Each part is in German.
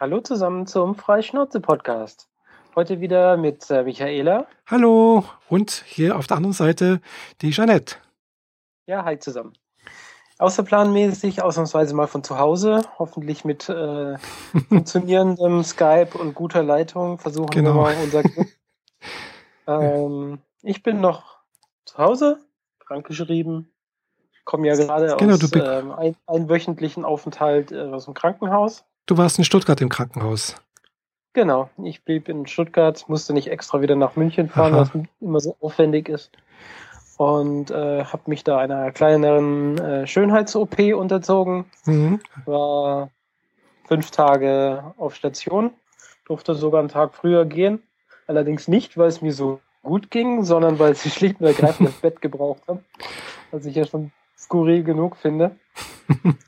Hallo zusammen zum Freischnauze-Podcast. Heute wieder mit äh, Michaela. Hallo und hier auf der anderen Seite die Jeanette. Ja, hi zusammen. Außerplanmäßig, ausnahmsweise mal von zu Hause, hoffentlich mit äh, funktionierendem Skype und guter Leitung versuchen Genau. wir mal unser Glück. ähm, ich bin noch zu Hause, krankgeschrieben, komme ja gerade Genau, aus ähm, ein, einwöchentlichen Aufenthalt äh, aus dem Krankenhaus. Du warst in Stuttgart im Krankenhaus. Genau, ich blieb in Stuttgart, musste nicht extra wieder nach München fahren, Aha. was immer so aufwendig ist. Und äh, habe mich da einer kleineren äh, Schönheits-OP unterzogen. Mhm. War fünf Tage auf Station, durfte sogar einen Tag früher gehen. Allerdings nicht, weil es mir so gut ging, sondern weil sie schlicht und ergreifend das Bett gebraucht haben. Was ich ja schon skurril genug finde.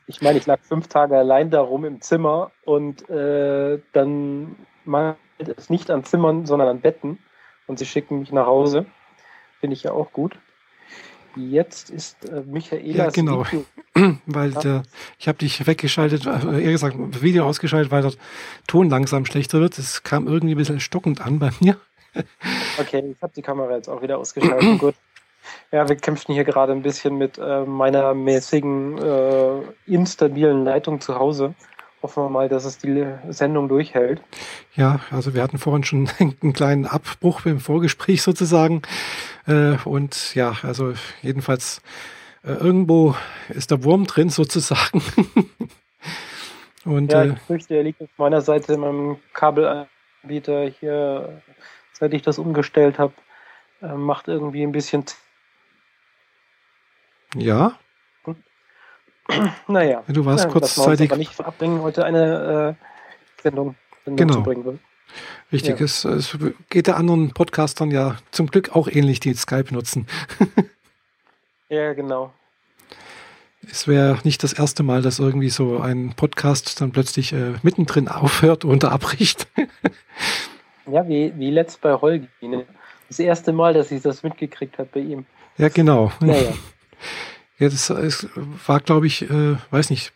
Ich meine, ich lag fünf Tage allein da rum im Zimmer und äh, dann mangelt es nicht an Zimmern, sondern an Betten. Und sie schicken mich nach Hause. Finde ich ja auch gut. Jetzt ist äh, Michaela Ja, genau. Weil der, ich habe dich weggeschaltet, äh, eher gesagt, Video ausgeschaltet, weil der Ton langsam schlechter wird. Es kam irgendwie ein bisschen stockend an bei mir. Okay, ich habe die Kamera jetzt auch wieder ausgeschaltet. Gut. Ja, wir kämpfen hier gerade ein bisschen mit äh, meiner mäßigen, äh, instabilen Leitung zu Hause. Hoffen wir mal, dass es die Sendung durchhält. Ja, also wir hatten vorhin schon einen kleinen Abbruch im Vorgespräch sozusagen. Äh, und ja, also jedenfalls äh, irgendwo ist der Wurm drin sozusagen. und Ja, äh, ich fürchte, er liegt auf meiner Seite in meinem Kabelanbieter hier, seit ich das umgestellt habe. Äh, macht irgendwie ein bisschen. Ja, Naja. du warst ja, kurzzeitig aber nicht abbringen, heute eine äh, Sendung, Sendung Genau. zu bringen. Richtig, Ja. es, es geht der anderen Podcastern ja zum Glück auch ähnlich, die Skype nutzen. Ja, genau. Es wäre nicht das erste Mal, dass irgendwie so ein Podcast dann plötzlich äh, mittendrin aufhört oder abbricht. Ja, wie, wie letzt bei Holgi. Ne? Das erste Mal, dass ich das mitgekriegt habe bei ihm. ja, genau. Naja. Ja, das es war, glaube ich, äh, weiß nicht,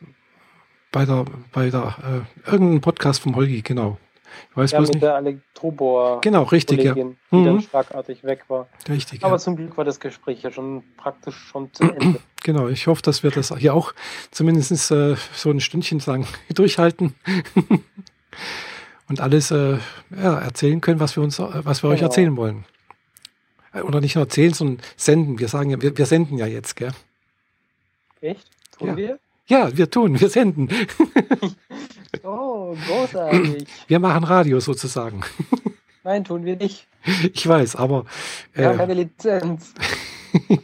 bei der, bei der, äh, irgendein Podcast vom Holgi, genau. Ich weiß Ja, bloß mit nicht. der Elektrobohr Genau, richtig, ja. Die Mhm. dann schlagartig weg war. Richtig, Aber ja. zum Glück war das Gespräch ja schon praktisch schon zu Ende. Genau, ich hoffe, dass wir das hier auch zumindest äh, so ein Stündchen lang durchhalten und alles äh, ja, erzählen können, was wir uns, äh, was wir euch Genau. erzählen wollen. Äh, Oder nicht nur erzählen, sondern senden. Wir sagen ja, wir, wir senden ja jetzt, gell? Echt? Tun Ja. wir? Ja, wir tun, wir senden. Oh, großartig. Wir machen Radio sozusagen. Nein, tun wir nicht. Ich weiß, aber Wir haben äh, keine Lizenz.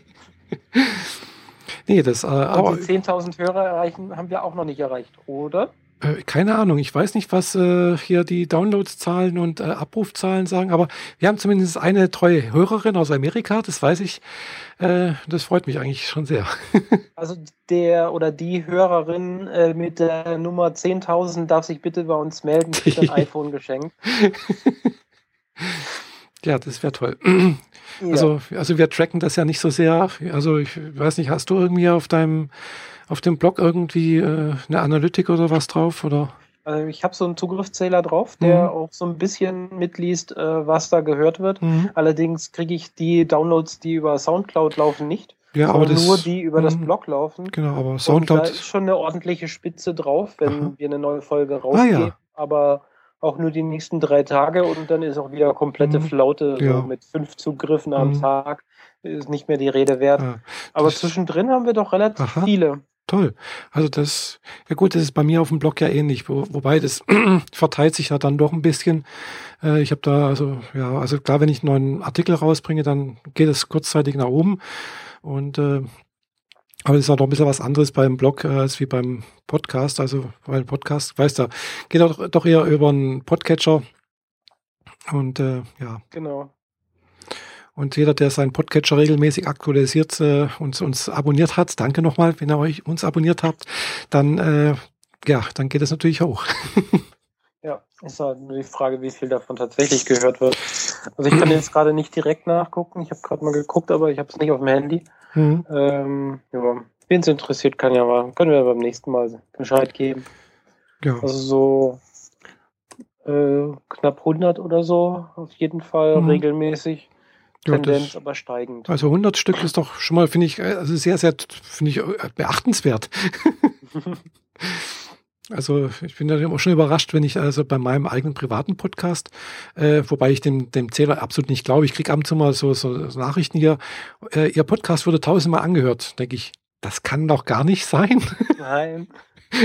nee, das, äh, aber Und die 10.000 Hörer erreichen, haben wir auch noch nicht erreicht, oder? Äh, Keine Ahnung, ich weiß nicht, was äh, hier die Downloadzahlen und äh, Abrufzahlen sagen, aber wir haben zumindest eine treue Hörerin aus Amerika, das weiß ich. Äh, das freut mich eigentlich schon sehr. Also der oder die Hörerin äh, mit der Nummer 10.000 darf sich bitte bei uns melden, kriegt ein iPhone geschenkt. ja, das wäre toll. Ja. Also, also wir tracken das ja nicht so sehr. Also ich weiß nicht, hast du irgendwie auf deinem auf dem Blog irgendwie äh, eine Analytik oder was drauf? Oder? Also ich habe so einen Zugriffszähler drauf, der Mhm. auch so ein bisschen mitliest, äh, was da gehört wird. Mhm. Allerdings kriege ich die Downloads, die über Soundcloud laufen, nicht, Ja, aber das nur die über das Mhm. Blog laufen. genau, aber Und da Soundcloud. ist schon eine ordentliche Spitze drauf, wenn Aha. wir eine neue Folge Ah, rausgeben. ja. Aber auch nur die nächsten drei Tage und dann ist auch wieder komplette Mhm. Flaute so Ja. mit fünf Zugriffen am Mhm. Tag. Ist nicht mehr die Rede wert. Ja, Aber das- zwischendrin haben wir doch relativ Aha. viele. Toll. Also das, ja gut, das ist bei mir auf dem Blog ja ähnlich, wo, wobei das verteilt sich ja dann doch ein bisschen. Äh, ich habe da, also ja, also klar, wenn ich einen neuen Artikel rausbringe, dann geht es kurzzeitig nach oben. Und äh, aber es ist auch noch ein bisschen was anderes beim Blog äh, als wie beim Podcast. Also weil Podcast, weißt du, geht doch, doch eher über einen Podcatcher. Und äh, ja, Genau. Und jeder, der seinen Podcatcher regelmäßig aktualisiert äh, und uns abonniert hat, danke nochmal, wenn ihr euch uns abonniert habt, dann äh, ja, dann geht es natürlich hoch. Ja, ist halt nur die Frage, wie viel davon tatsächlich gehört wird. Also ich kann jetzt gerade nicht direkt nachgucken. Ich habe gerade mal geguckt, aber ich habe es nicht auf dem Handy. Mhm. Ähm, ja, wen es interessiert, kann ja mal, können wir beim nächsten Mal Bescheid geben. Ja. Also so äh, knapp 100 oder so, auf jeden Fall Mhm. regelmäßig. Ja, Tendenz das- aber steigend. Also 100 Stück ist doch schon mal, finde ich, äh, also sehr, sehr, finde ich äh, beachtenswert. Also ich bin da immer schon überrascht, wenn ich also bei meinem eigenen privaten Podcast, äh, wobei ich dem, dem Zähler absolut nicht glaube, ich kriege ab und zu mal so, so, so Nachrichten hier, äh, Ihr Podcast wurde tausendmal angehört. Denke ich, das kann doch gar nicht sein. Nein.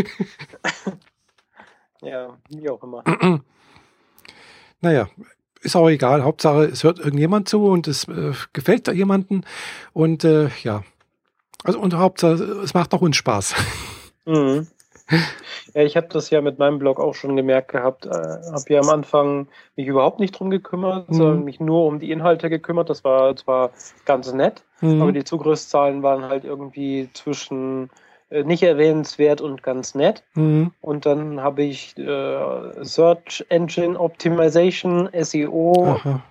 ja, wie auch immer. naja, ist auch egal. Hauptsache, es hört irgendjemand zu und es äh, gefällt da jemanden. Und äh, ja, also und Hauptsache, es macht auch uns Spaß. Mhm. Ja, ich habe das ja mit meinem Blog auch schon gemerkt gehabt. Äh, habe ja am Anfang mich überhaupt nicht drum gekümmert, Mhm. sondern mich nur um die Inhalte gekümmert. Das war zwar ganz nett, Mhm. aber die Zugriffszahlen waren halt irgendwie zwischen nicht erwähnenswert und ganz nett. Mhm. Und dann habe ich äh, Search Engine Optimization, SEO Aha.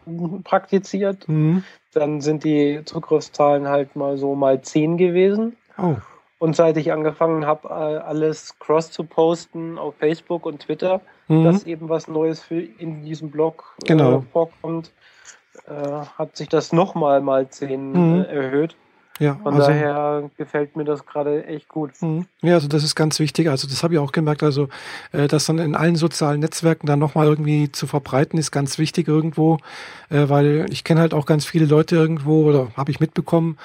praktiziert. Mhm. Dann sind die Zugriffszahlen halt mal so mal 10 gewesen. Oh. Und seit ich angefangen habe, äh, alles cross zu posten auf Facebook und Twitter, Mhm. dass eben was Neues für in diesem Blog Genau. äh, vorkommt, äh, hat sich das nochmal mal 10 Mhm. äh, erhöht. Ja, Von also, daher gefällt mir das gerade echt gut. Mhm. Ja, also das ist ganz wichtig. Also das habe ich auch gemerkt. Also äh, das dann in allen sozialen Netzwerken dann nochmal irgendwie zu verbreiten, ist ganz wichtig irgendwo, äh, weil ich kenne halt auch ganz viele Leute irgendwo oder habe ich mitbekommen,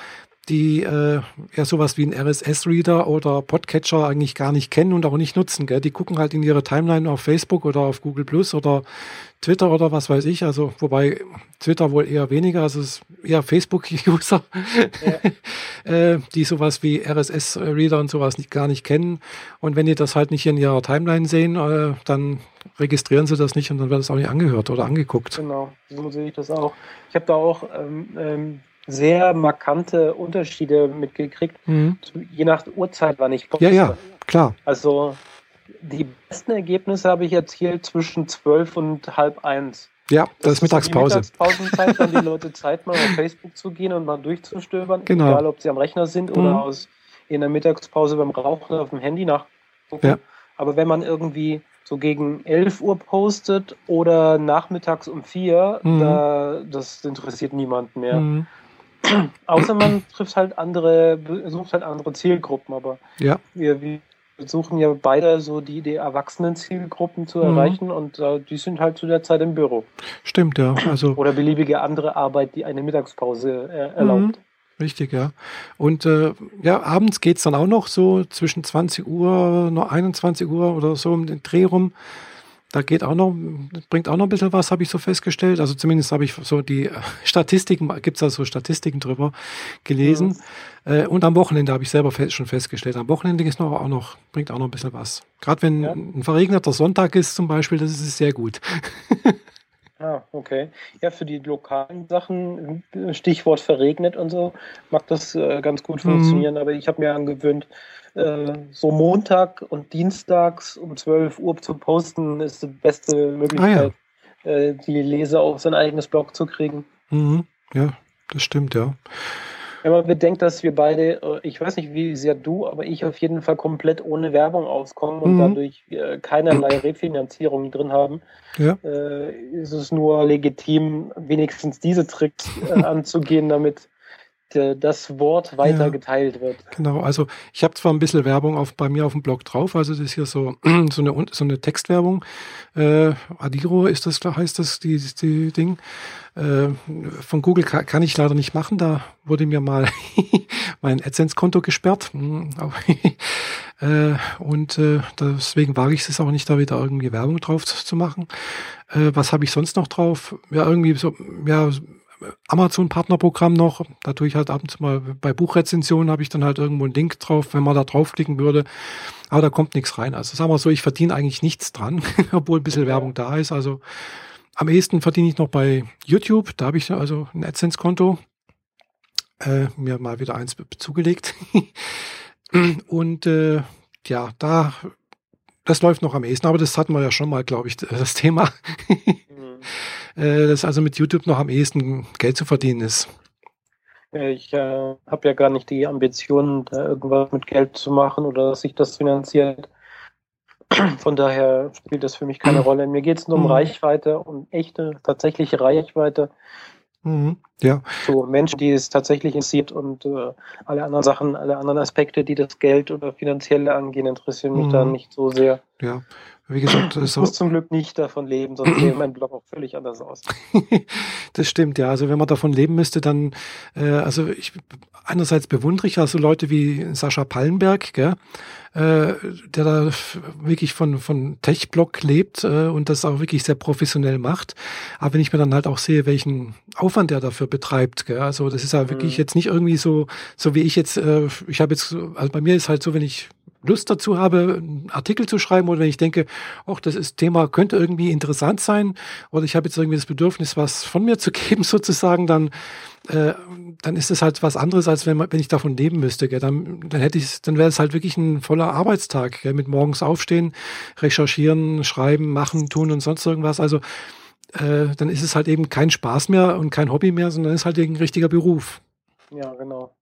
die äh, ja sowas wie einen RSS-Reader oder Podcatcher eigentlich gar nicht kennen und auch nicht nutzen. Gell? Die gucken halt in ihre Timeline auf Facebook oder auf Google Plus oder Twitter oder was weiß ich. Also wobei Twitter wohl eher weniger, also es ist eher Facebook-User, äh, die sowas wie RSS-Reader und sowas nicht, gar nicht kennen. Und wenn die das halt nicht in ihrer Timeline sehen, äh, dann registrieren sie das nicht und dann wird es auch nicht angehört oder angeguckt. Genau, so sehe ich das auch. Ich habe da auch ähm, ähm, sehr markante Unterschiede mitgekriegt, Mhm. je nach Uhrzeit, wann ich poste. Ja, ja, klar. Also die besten Ergebnisse habe ich erzielt zwischen zwölf und halb eins. Ja, das, ist Mittagspause. Die Mittagspausenzeit, wenn die Leute Zeit mal auf Facebook zu gehen und mal durchzustöbern, Genau. egal ob sie am Rechner sind oder Mhm. aus in der Mittagspause beim Rauchen auf dem Handy nachgucken. Ja. Aber wenn man irgendwie so gegen 11 Uhr postet oder nachmittags um 4, Mhm. da, das interessiert niemanden mehr. Mhm. Außer man trifft halt andere, besucht halt andere Zielgruppen, aber Ja, wir, wir versuchen ja beide so die, die Erwachsenen-Zielgruppen zu Mhm. erreichen und äh, die sind halt zu der Zeit im Büro. stimmt, ja. Also Oder beliebige andere Arbeit, die eine Mittagspause äh, erlaubt. Richtig, ja. Und äh, ja, abends geht's dann auch noch so zwischen 20 Uhr, noch 21 Uhr oder so um den Dreh rum. Da geht auch noch, bringt auch noch ein bisschen was, habe ich so festgestellt. Also zumindest habe ich so die äh, Statistiken, gibt's da so Statistiken drüber gelesen. Äh, und am Wochenende habe ich selber schon festgestellt. Am Wochenende ist noch auch noch, bringt auch noch ein bisschen was. Gerade wenn Ja. ein verregneter Sonntag ist zum Beispiel, das ist sehr gut. Ah, okay. Ja, für die lokalen Sachen, Stichwort verregnet und so, mag das äh, ganz gut Mhm. funktionieren, aber ich habe mir angewöhnt, äh, so Montag und Dienstags um 12 Uhr zu posten, ist die beste Möglichkeit, äh, die Leser auf sein eigenes Blog zu kriegen. Mhm. Ja, das stimmt, ja. Wenn man bedenkt, dass wir beide, äh, ich weiß nicht, wie sehr du, aber ich auf jeden Fall komplett ohne Werbung auskommen und Mhm. dadurch äh, keinerlei Refinanzierung drin haben, Ja. äh, ist es nur legitim, wenigstens diese Tricks anzugehen, damit das Wort weiter Ja. geteilt wird. Genau, also ich habe zwar ein bisschen Werbung auf, bei mir auf dem Blog drauf, also das ist hier so, so, eine, so eine Textwerbung. Äh, Adiro ist das, heißt das, die, die Ding. Äh, von Google kann, kann ich leider nicht machen, da wurde mir mal mein AdSense-Konto gesperrt. Hm, äh, und äh, deswegen wage ich es auch nicht, da wieder irgendwie Werbung drauf zu, zu machen. Äh, was habe ich sonst noch drauf? Ja, irgendwie so, ja, Amazon-Partnerprogramm noch. Da tue ich halt ab und zu mal bei Buchrezensionen habe ich dann halt irgendwo einen Link drauf, wenn man da draufklicken würde. Aber da kommt nichts rein. Also sagen wir so, ich verdiene eigentlich nichts dran, obwohl ein bisschen Werbung da ist. Also am ehesten verdiene ich noch bei YouTube. Da habe ich also ein AdSense-Konto. Äh, mir mal wieder eins zugelegt. und äh, ja, da das läuft noch am ehesten, aber das hatten wir ja schon mal, glaube ich, das Thema. Äh, dass also mit YouTube noch am ehesten Geld zu verdienen ist. Ich äh, habe ja gar nicht die Ambitionen, da irgendwas mit Geld zu machen oder dass sich das finanziert. Von daher spielt das für mich keine Rolle. Mir geht es nur um Mhm. Reichweite, um echte, tatsächliche Reichweite. Mhm. Ja, So Menschen, die es tatsächlich interessiert und äh, alle anderen Sachen, alle anderen Aspekte, die das Geld oder Finanzielle angehen, interessieren mich Mhm. da nicht so sehr. ja. Wie gesagt, Ich so, muss zum Glück nicht davon leben, sonst sähe mein Blog auch völlig anders aus. das stimmt, ja. Also wenn man davon leben müsste, dann, äh, also ich einerseits bewundere ich also Leute wie Sascha Pallenberg, gell, äh, der da wirklich von, von Tech-Blog lebt äh, und das auch wirklich sehr professionell macht. Aber wenn ich mir dann halt auch sehe, welchen Aufwand er dafür betreibt, gell, also das ist ja wirklich Mhm. jetzt nicht irgendwie so, so wie ich jetzt, äh, ich habe jetzt, so- also bei mir ist halt so, wenn ich Lust dazu habe, einen Artikel zu schreiben oder wenn ich denke, ach, das ist Thema könnte irgendwie interessant sein oder ich habe jetzt irgendwie das Bedürfnis, was von mir zu geben sozusagen, dann äh, dann ist es halt was anderes, als wenn, man, wenn ich davon leben müsste. Gell? Dann, dann hätte ich, dann wäre es halt wirklich ein voller Arbeitstag, gell? mit morgens aufstehen, recherchieren, schreiben, machen, tun und sonst irgendwas. Also äh, dann ist es halt eben kein Spaß mehr und kein Hobby mehr, sondern ist halt ein richtiger Beruf. Ja, genau.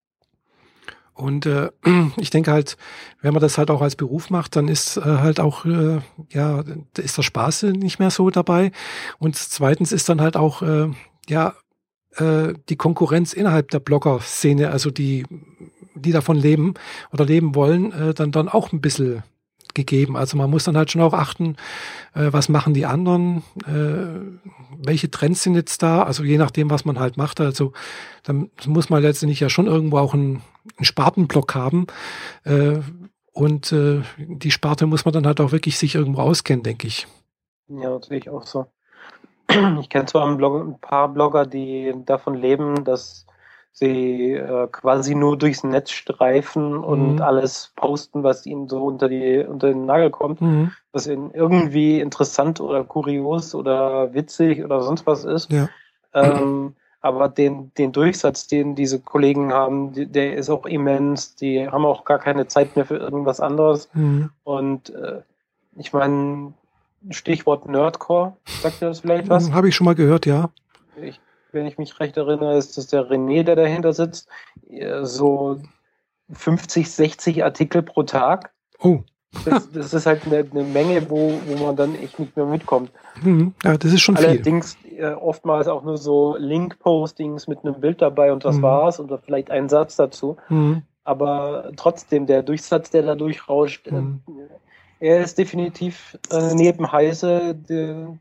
Und äh, ich denke halt, wenn man das halt auch als Beruf macht, dann ist äh, halt auch, äh, ja, ist der Spaß nicht mehr so dabei. Und zweitens ist dann halt auch, äh, ja, äh, die Konkurrenz innerhalb der Blogger-Szene, also die, die davon leben oder leben wollen, äh, dann, dann auch ein bisschen gegeben. Also man muss dann halt schon auch achten, äh, was machen die anderen, äh, welche Trends sind jetzt da, also je nachdem, was man halt macht. Also dann muss man letztendlich ja schon irgendwo auch einen, einen Spartenblock haben. Äh, und äh, die Sparte muss man dann halt auch wirklich sich irgendwo auskennen, denke ich. Ja, das sehe ich auch so. Ich kenne zwar ein paar Blogger, die davon leben, dass sie äh, quasi nur durchs Netz streifen und Mhm. alles posten, was ihnen so unter die unter den Nagel kommt, Mhm. was ihnen irgendwie interessant oder kurios oder witzig oder sonst was ist. Ja. Ähm, aber den, den Durchsatz, den diese Kollegen haben, die, der ist auch immens. Die haben auch gar keine Zeit mehr für irgendwas anderes. Mhm. Und äh, ich meine, Stichwort Nerdcore, sagt ihr das vielleicht was? Habe ich schon mal gehört, ja. Ich, wenn ich mich recht erinnere, ist das der René, der dahinter sitzt. Äh, So 50, 60 Artikel pro Tag. Oh, Das, das ist halt eine, eine Menge, wo, wo man dann echt nicht mehr mitkommt. mhm. ja, das ist schon viel. Allerdings äh, oftmals auch nur so Link-Postings mit einem Bild dabei und das Mhm. war's oder vielleicht ein Satz dazu. Mhm. Aber trotzdem, der Durchsatz, der da durchrauscht, äh, Mhm. er ist definitiv äh, neben Heise der,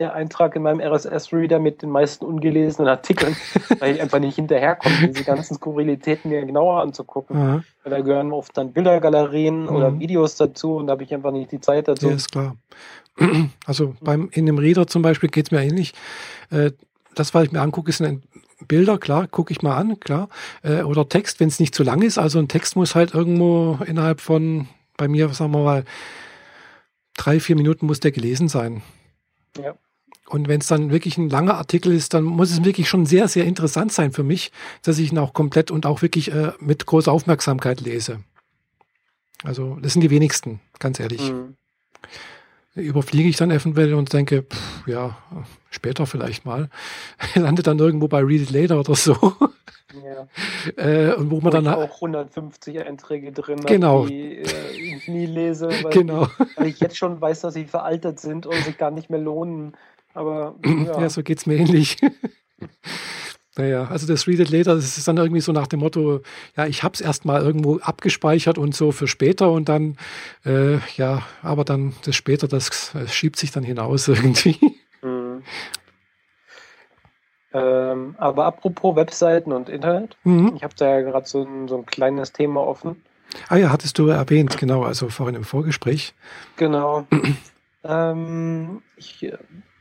der Eintrag in meinem RSS-Reader mit den meisten ungelesenen Artikeln, weil ich einfach nicht hinterherkomme, diese ganzen Skurrilitäten mir genauer anzugucken. Aha, Weil da gehören oft dann Bildergalerien oder Mhm. Videos dazu und da habe ich einfach nicht die Zeit dazu. ja, ist klar. Also beim, in dem Reader zum Beispiel geht's mir ähnlich. Äh, das, was ich mir angucke, sind Bilder, klar, gucke ich mal an, klar. Äh, oder Text, wenn es nicht zu lang ist. Also ein Text muss halt irgendwo innerhalb von, bei mir, sagen wir mal, drei, vier Minuten muss der gelesen sein. Ja. Und wenn es dann wirklich ein langer Artikel ist, dann muss es wirklich schon sehr, sehr interessant sein für mich, dass ich ihn auch komplett und auch wirklich äh, mit großer Aufmerksamkeit lese. Also das sind die wenigsten, ganz ehrlich. Mhm. Überfliege ich dann eventuell und denke, pff, ja, später vielleicht mal. Landet dann irgendwo bei Read It Later oder so. Ja. äh, und wo man dann ich auch 150 Einträge drin habe, Genau. die äh, ich nie lese, weil, Genau. weil ich jetzt schon weiß, dass sie veraltet sind und sich gar nicht mehr lohnen. Aber ja, Ja, so geht's mir ähnlich. naja, also das Read It Later, das ist dann irgendwie so nach dem Motto, ja, ich hab's erstmal irgendwo abgespeichert und so für später und dann, äh, ja, aber dann das später, das äh, schiebt sich dann hinaus irgendwie. Mhm. Ähm, aber apropos Webseiten und Internet, Mhm. ich habe da ja gerade so ein, so ein kleines Thema offen. Ah ja, hattest du erwähnt, genau, also vorhin im Vorgespräch. Genau. ähm, ich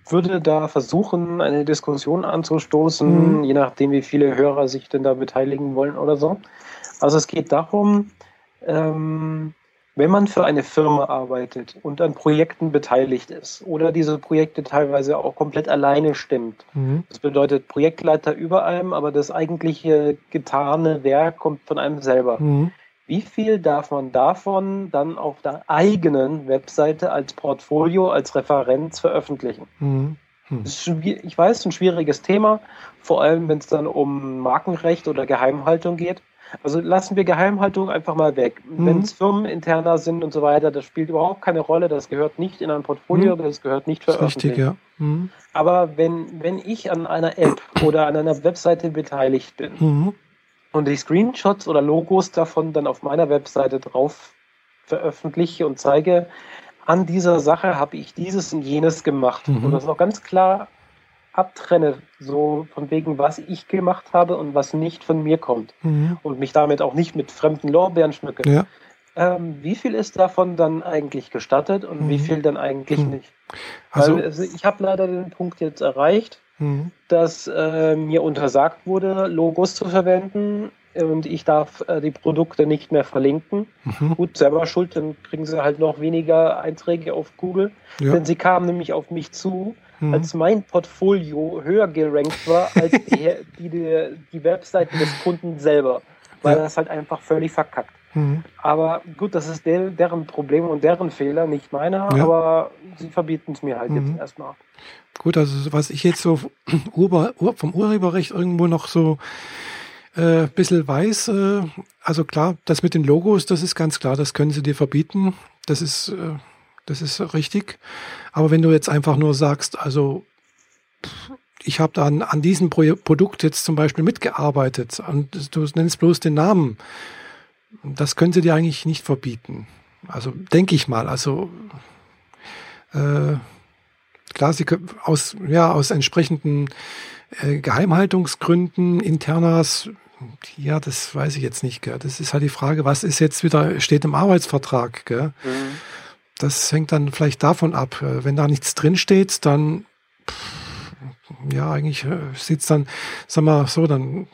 würde da versuchen, eine Diskussion anzustoßen, Mhm. je nachdem, wie viele Hörer sich denn da beteiligen wollen oder so. Also es geht darum, ähm, wenn man für eine Firma arbeitet und an Projekten beteiligt ist oder diese Projekte teilweise auch komplett alleine stimmt, Mhm. das bedeutet Projektleiter über allem, aber das eigentliche getane Werk kommt von einem selber. Mhm. Wie viel darf man davon dann auf der eigenen Webseite als Portfolio, als Referenz veröffentlichen? Mhm. Schwi- ich weiß, ein schwieriges Thema, vor allem wenn es dann um Markenrecht oder Geheimhaltung geht. Also lassen wir Geheimhaltung einfach mal weg. Mhm. Wenn es firmeninterner sind und so weiter, das spielt überhaupt keine Rolle. Das gehört nicht in ein Portfolio, Mhm. das gehört nicht ist veröffentlicht. richtig, ja. Mhm. Aber wenn, wenn ich an einer App oder an einer Webseite beteiligt bin Mhm. und die Screenshots oder Logos davon dann auf meiner Webseite drauf veröffentliche und zeige, an dieser Sache habe ich dieses und jenes gemacht. Mhm. Und das auch ganz klar abtrenne, so von wegen, was ich gemacht habe und was nicht von mir kommt. Mhm. Und mich damit auch nicht mit fremden Lorbeeren schmücke. Ja. Ähm, wie viel ist davon dann eigentlich gestattet und Mhm. wie viel dann eigentlich Mhm. nicht? Also, also ich habe leider den Punkt jetzt erreicht, mhm. dass äh, mir untersagt wurde, Logos zu verwenden und ich darf äh, die Produkte nicht mehr verlinken. Mhm. Gut, selber schuld, dann kriegen sie halt noch weniger Einträge auf Google. Ja. Denn sie kamen nämlich auf mich zu, Mhm. als mein Portfolio höher gerankt war als die, die, die, Webseiten des Kunden selber. Weil Ja. das halt einfach völlig verkackt. Mhm. Aber gut, das ist der, deren Problem und deren Fehler, nicht meiner, Ja. aber sie verbieten es mir halt Mhm. jetzt erstmal. Gut, also was ich jetzt so vom Urheberrecht irgendwo noch so äh, ein bisschen weiß, äh, also klar, das mit den Logos, das ist ganz klar, das können sie dir verbieten. Das ist, äh, das ist richtig. Aber wenn du jetzt einfach nur sagst, also ich habe da an, diesem Pro Produkt jetzt zum Beispiel mitgearbeitet und du nennst bloß den Namen, das können sie dir eigentlich nicht verbieten. Also denke ich mal. Also äh, klar, sie können aus, ja, aus entsprechenden äh, Geheimhaltungsgründen, Internas, ja, das weiß ich jetzt nicht. Gell. Das ist halt die Frage, was ist jetzt wieder, steht im Arbeitsvertrag. Gell. Das hängt dann vielleicht davon ab. Äh, Wenn da nichts drinsteht, dann, ja, eigentlich äh, sieht's dann, sag mal so, dann,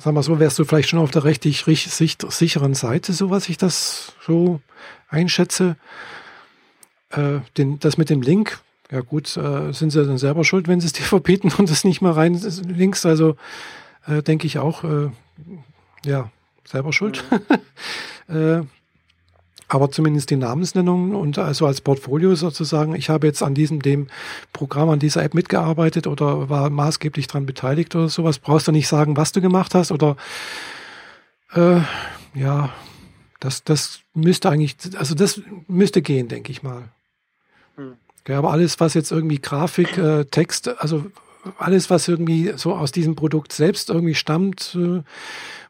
sag mal so, wärst du vielleicht schon auf der rechtlich rich- sich- sicheren Seite, so was ich das so einschätze. Äh, den, das mit dem Link, ja gut, äh, sind sie dann selber schuld, wenn sie es dir verbieten und es nicht mal rein links. Also äh, denke ich auch, äh, ja, selber schuld. äh, aber zumindest die Namensnennung und also als Portfolio sozusagen, ich habe jetzt an diesem dem Programm, an dieser App mitgearbeitet oder war maßgeblich daran beteiligt oder sowas, brauchst du nicht sagen, was du gemacht hast oder äh, ja, das, das müsste eigentlich, also das müsste gehen, denke ich mal. Hm. Ja, aber alles, was jetzt irgendwie Grafik, äh, Text, also alles, was irgendwie so aus diesem Produkt selbst irgendwie stammt, äh,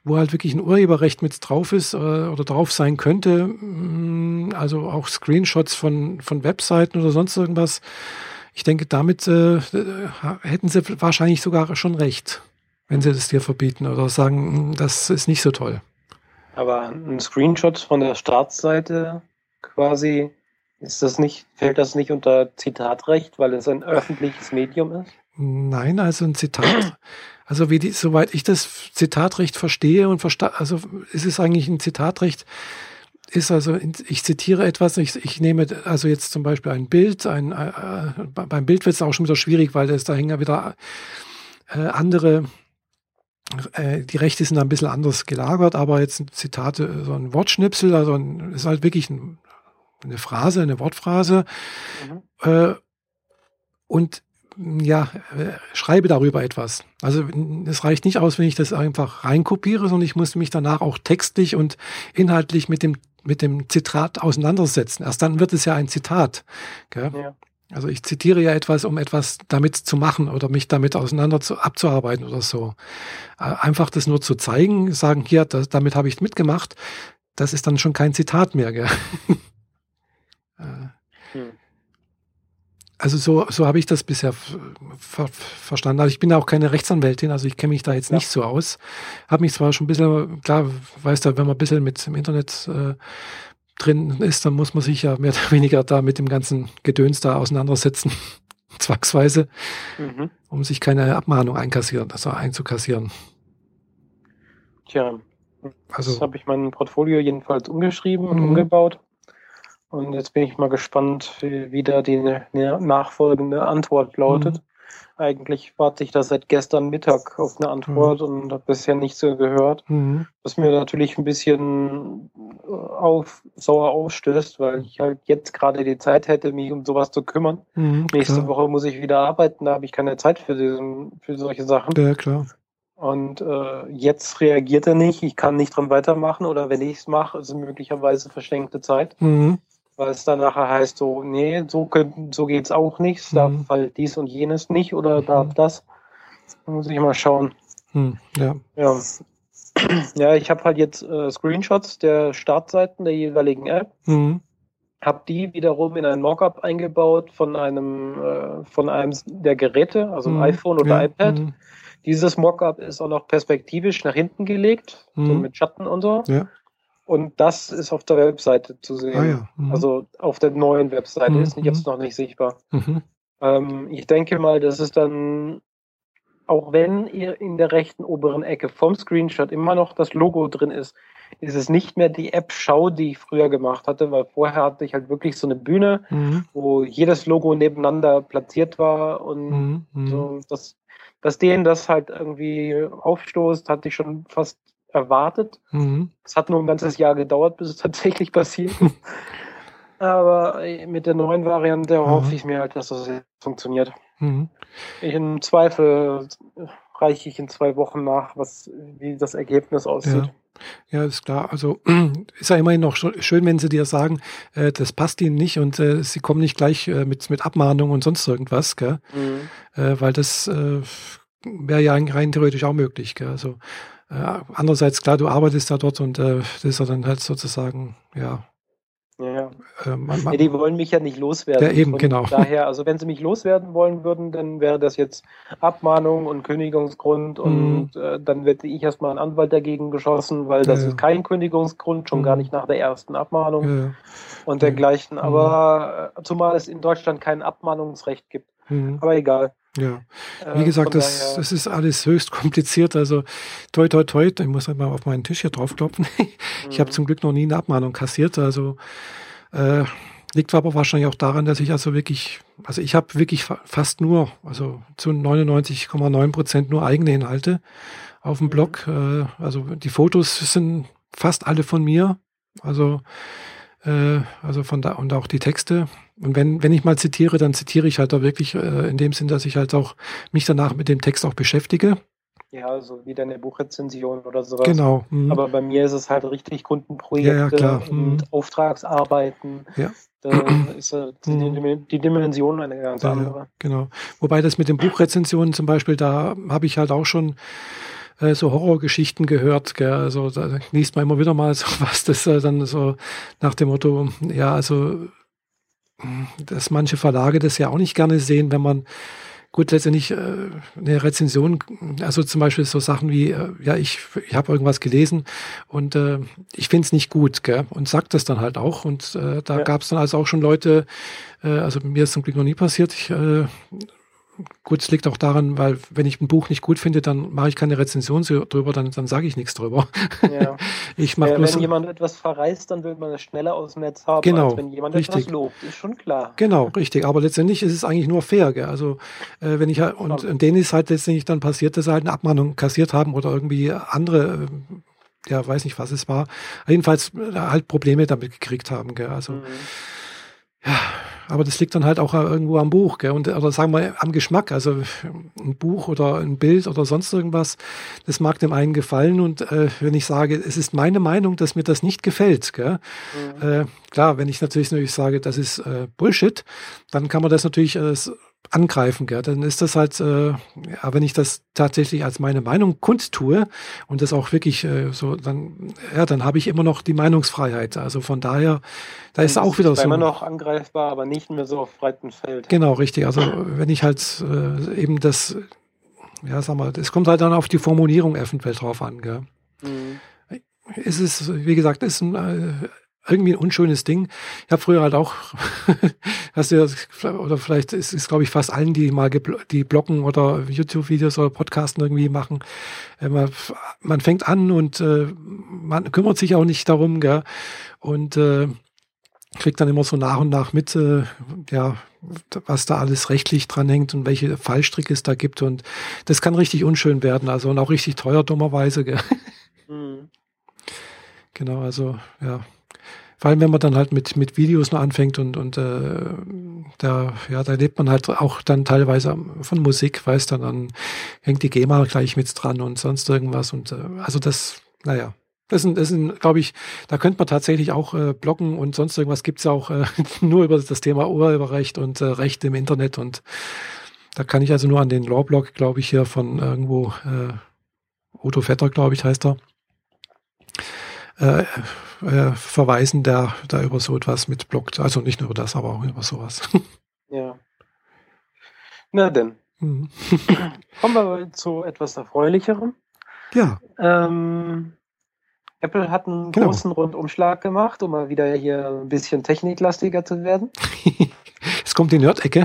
wo halt wirklich ein Urheberrecht mit drauf ist äh, oder drauf sein könnte, mh, also auch Screenshots von, von Webseiten oder sonst irgendwas. Ich denke, damit äh, äh, hätten sie wahrscheinlich sogar schon recht, wenn sie das dir verbieten oder sagen, mh, das ist nicht so toll. Aber ein Screenshot von der Startseite quasi, ist das nicht, fällt das nicht unter Zitatrecht, weil es ein öffentliches Medium ist? Nein, also ein Zitat. Also wie die, soweit ich das Zitatrecht verstehe und versta also es ist eigentlich ein Zitatrecht, ist also, ich zitiere etwas, ich, ich nehme also jetzt zum Beispiel ein Bild, ein, äh, beim Bild wird es auch schon wieder schwierig, weil es da hängen ja wieder äh, andere, äh, die Rechte sind da ein bisschen anders gelagert, aber jetzt ein Zitat, so ein Wortschnipsel, also ein, ist halt wirklich ein, eine Phrase, eine Wortphrase. Mhm. Äh, und ja, äh, schreibe darüber etwas. Also es reicht nicht aus, wenn ich das einfach reinkopiere, sondern ich muss mich danach auch textlich und inhaltlich mit dem mit dem Zitat auseinandersetzen. Erst dann wird es ja ein Zitat. Ja. Also ich zitiere ja etwas, um etwas damit zu machen oder mich damit auseinander zu, abzuarbeiten oder so. Äh, Einfach das nur zu zeigen, sagen, hier, das, damit habe ich mitgemacht, das ist dann schon kein Zitat mehr. Gell? Äh, Hm. Also so, so habe ich das bisher ver verstanden. Also ich bin auch keine Rechtsanwältin, also ich kenne mich da jetzt Ja. nicht so aus. Habe mich zwar schon ein bisschen, klar, weißt du, wenn man ein bisschen mit im Internet äh, drin ist, dann muss man sich ja mehr oder weniger da mit dem ganzen Gedöns da auseinandersetzen, zwangsweise, Mhm. um sich keine Abmahnung einkassieren, also einzukassieren. Tja, Also, habe ich mein Portfolio jedenfalls umgeschrieben und Mhm. umgebaut. Und jetzt bin ich mal gespannt, wie, wie da die ne- nachfolgende Antwort lautet. Mhm. Eigentlich warte ich da seit gestern Mittag auf eine Antwort und habe bisher nichts so gehört. mhm. Was mir natürlich ein bisschen äh, auf, sauer ausstößt, weil ich halt jetzt gerade die Zeit hätte, mich um sowas zu kümmern. Mhm, Nächste klar. Woche muss ich wieder arbeiten, da habe ich keine Zeit für, diesen, für solche Sachen. Ja, klar. Und äh, jetzt reagiert er nicht, ich kann nicht dran weitermachen oder wenn ich es mache, ist es möglicherweise verschenkte Zeit. Mhm. Weil es dann nachher heißt so, nee, so, so geht's auch nicht, es darf Mhm. halt dies und jenes nicht oder darf das. Da muss ich mal schauen. Mhm. Ja. Ja, ja ich habe halt jetzt äh, Screenshots der Startseiten der jeweiligen App, Mhm. habe die wiederum in ein Mockup eingebaut von einem äh, von einem der Geräte, also Mhm. iPhone oder ja. iPad. Mhm. Dieses Mockup ist auch noch perspektivisch nach hinten gelegt, so Mhm. mit Schatten und so. Ja. Und das ist auf der Webseite zu sehen. Ah ja. Mhm. Also auf der neuen Webseite Mhm. ist jetzt noch nicht sichtbar. Mhm. Ähm, ich denke mal, dass es dann, auch wenn ihr in der rechten oberen Ecke vom Screenshot immer noch das Logo drin ist, ist es nicht mehr die App-Schau, die ich früher gemacht hatte, weil vorher hatte ich halt wirklich so eine Bühne, Mhm. wo jedes Logo nebeneinander platziert war und Mhm. Mhm. so, dass, dass denen das halt irgendwie aufstoßt, hatte ich schon fast erwartet. Mhm. Es hat nur ein ganzes Jahr gedauert, bis es tatsächlich passiert. Aber äh, mit der neuen Variante Mhm. hoffe ich mir halt, dass das jetzt funktioniert. Mhm. Ich Im Zweifel reiche ich in zwei Wochen nach, was, wie das Ergebnis aussieht. Ja, ist klar. Also ist ja immerhin noch schön, wenn sie dir sagen, äh, das passt ihnen nicht und äh, sie kommen nicht gleich äh, mit, mit Abmahnung und sonst irgendwas, gell? Mhm. Äh, weil das äh, wäre ja rein theoretisch auch möglich. Gell? Also andererseits klar, du arbeitest da dort und äh, das ist ja dann halt sozusagen ja. Ja, ja. Äh, man, Ja, man, die wollen mich ja nicht loswerden. Ja, eben, Von genau. Daher, also wenn sie mich loswerden wollen würden, dann wäre das jetzt Abmahnung und Kündigungsgrund und äh, dann hätte ich erstmal einen Anwalt dagegen geschossen, weil das Mhm. Ja, ja. ist kein Kündigungsgrund, schon Mhm. gar nicht nach der ersten Abmahnung ja, ja. und dergleichen. Mhm. Aber äh, zumal es in Deutschland kein Abmahnungsrecht gibt. Mhm. Aber egal. Ja. Äh, Wie gesagt, von das, das ist alles höchst kompliziert. Also toi toi toi, ich muss halt mal auf meinen Tisch hier draufklopfen. Ich habe Mhm. zum Glück noch nie eine Abmahnung kassiert. Also äh, liegt aber wahrscheinlich auch daran, dass ich also wirklich, also ich habe wirklich fa fast nur, also zu 99,9 Prozent nur eigene Inhalte auf dem Mhm. Blog. Äh, also die Fotos sind fast alle von mir. Also äh, also von da und auch die Texte. Und wenn, wenn ich mal zitiere, dann zitiere ich halt da wirklich äh, in dem Sinn, dass ich halt auch mich danach mit dem Text auch beschäftige. Ja, so wie deine Buchrezension oder sowas. Genau. mhm. Aber bei mir ist es halt richtig Kundenprojekte Ja, ja, und Mhm. Auftragsarbeiten. Ja. Da ist äh, die, Mhm. die Dimension eine ganz andere. genau. Wobei das mit den Buchrezensionen zum Beispiel, da habe ich halt auch schon äh, so Horrorgeschichten gehört. Gell? Also da liest man immer wieder mal so was, das äh, dann so nach dem Motto, ja, also mh, dass manche Verlage das ja auch nicht gerne sehen, wenn man gut letztendlich äh, eine Rezension, also zum Beispiel so Sachen wie, äh, ja, ich, ich habe irgendwas gelesen und äh, ich finde es nicht gut, gell? Und sagt das dann halt auch. Und äh, da Ja. gab es dann also auch schon Leute, äh, also mir ist zum Glück noch nie passiert. Ich, äh, gut, es liegt auch daran, weil wenn ich ein Buch nicht gut finde, dann mache ich keine Rezension drüber, dann, dann sage ich nichts drüber. Ja. Ich mache Ja, bloß. wenn jemand etwas verreist, dann will man es schneller aus dem Netz haben, Genau, als wenn jemand richtig. etwas lobt. Ist schon klar. Genau, richtig. Aber letztendlich ist es eigentlich nur fair. Gell? Also äh, wenn ich halt- und, und denen ist halt letztendlich dann passiert, dass sie halt eine Abmahnung kassiert haben oder irgendwie andere, äh, ja, weiß nicht, was es war. Jedenfalls äh, halt Probleme damit gekriegt haben. Gell? Also, Mhm. Aber das liegt dann halt auch irgendwo am Buch, gell? Und, oder sagen wir am Geschmack. Also ein Buch oder ein Bild oder sonst irgendwas, das mag dem einen gefallen. Und äh, wenn ich sage, es ist meine Meinung, dass mir das nicht gefällt, gell? Mhm. Äh, klar, wenn ich natürlich, natürlich sage, das ist äh, Bullshit, dann kann man das natürlich äh, angreifen. Gell? Dann ist das halt, äh, ja, wenn ich das tatsächlich als meine Meinung kundtue und das auch wirklich äh, so, dann, ja, dann habe ich immer noch die Meinungsfreiheit. Also von daher, da ist Dann auch wieder es so. immer noch angreifbar, aber nicht mehr so auf breitem Feld. Genau, richtig. Also wenn ich halt äh, eben das, ja, sag mal, es kommt halt dann auf die Formulierung eventuell drauf an. Gell? Mhm. es ist, wie gesagt, ist ein, äh, irgendwie ein unschönes Ding. Ich habe früher halt auch, hast du ja, oder vielleicht ist es, glaube ich, fast allen, die mal die bloggen oder YouTube-Videos oder Podcasten irgendwie machen. Äh, man, man fängt an und äh, man kümmert sich auch nicht darum, gell? Und äh, kriegt dann immer so nach und nach mit, äh, ja, was da alles rechtlich dran hängt und welche Fallstricke es da gibt. Und das kann richtig unschön werden, also und auch richtig teuer, dummerweise. Gell? Mhm. Genau, also ja. Vor allem, wenn man dann halt mit, mit Videos noch anfängt und, und äh, da, ja, da lebt man halt auch dann teilweise von Musik, weiß dann, dann hängt die GEMA gleich mit dran und sonst irgendwas. Und äh, also das, naja. Das sind, das sind glaube ich, da könnte man tatsächlich auch äh, bloggen und sonst irgendwas gibt's ja auch äh, nur über das Thema Urheberrecht und äh, Recht im Internet. Und da kann ich also nur an den Law-Blog, glaube ich, hier von irgendwo äh, Otto Vetter, glaube ich, heißt er, äh, äh, verweisen, der da über so etwas mitblockt. Also nicht nur über das, aber auch über sowas. Ja. Na denn. Mhm. Kommen wir zu etwas Erfreulicherem. Ja. Ähm, Apple hat einen genau. großen Rundumschlag gemacht, um mal wieder hier ein bisschen techniklastiger zu werden. es kommt die Nerd-Ecke.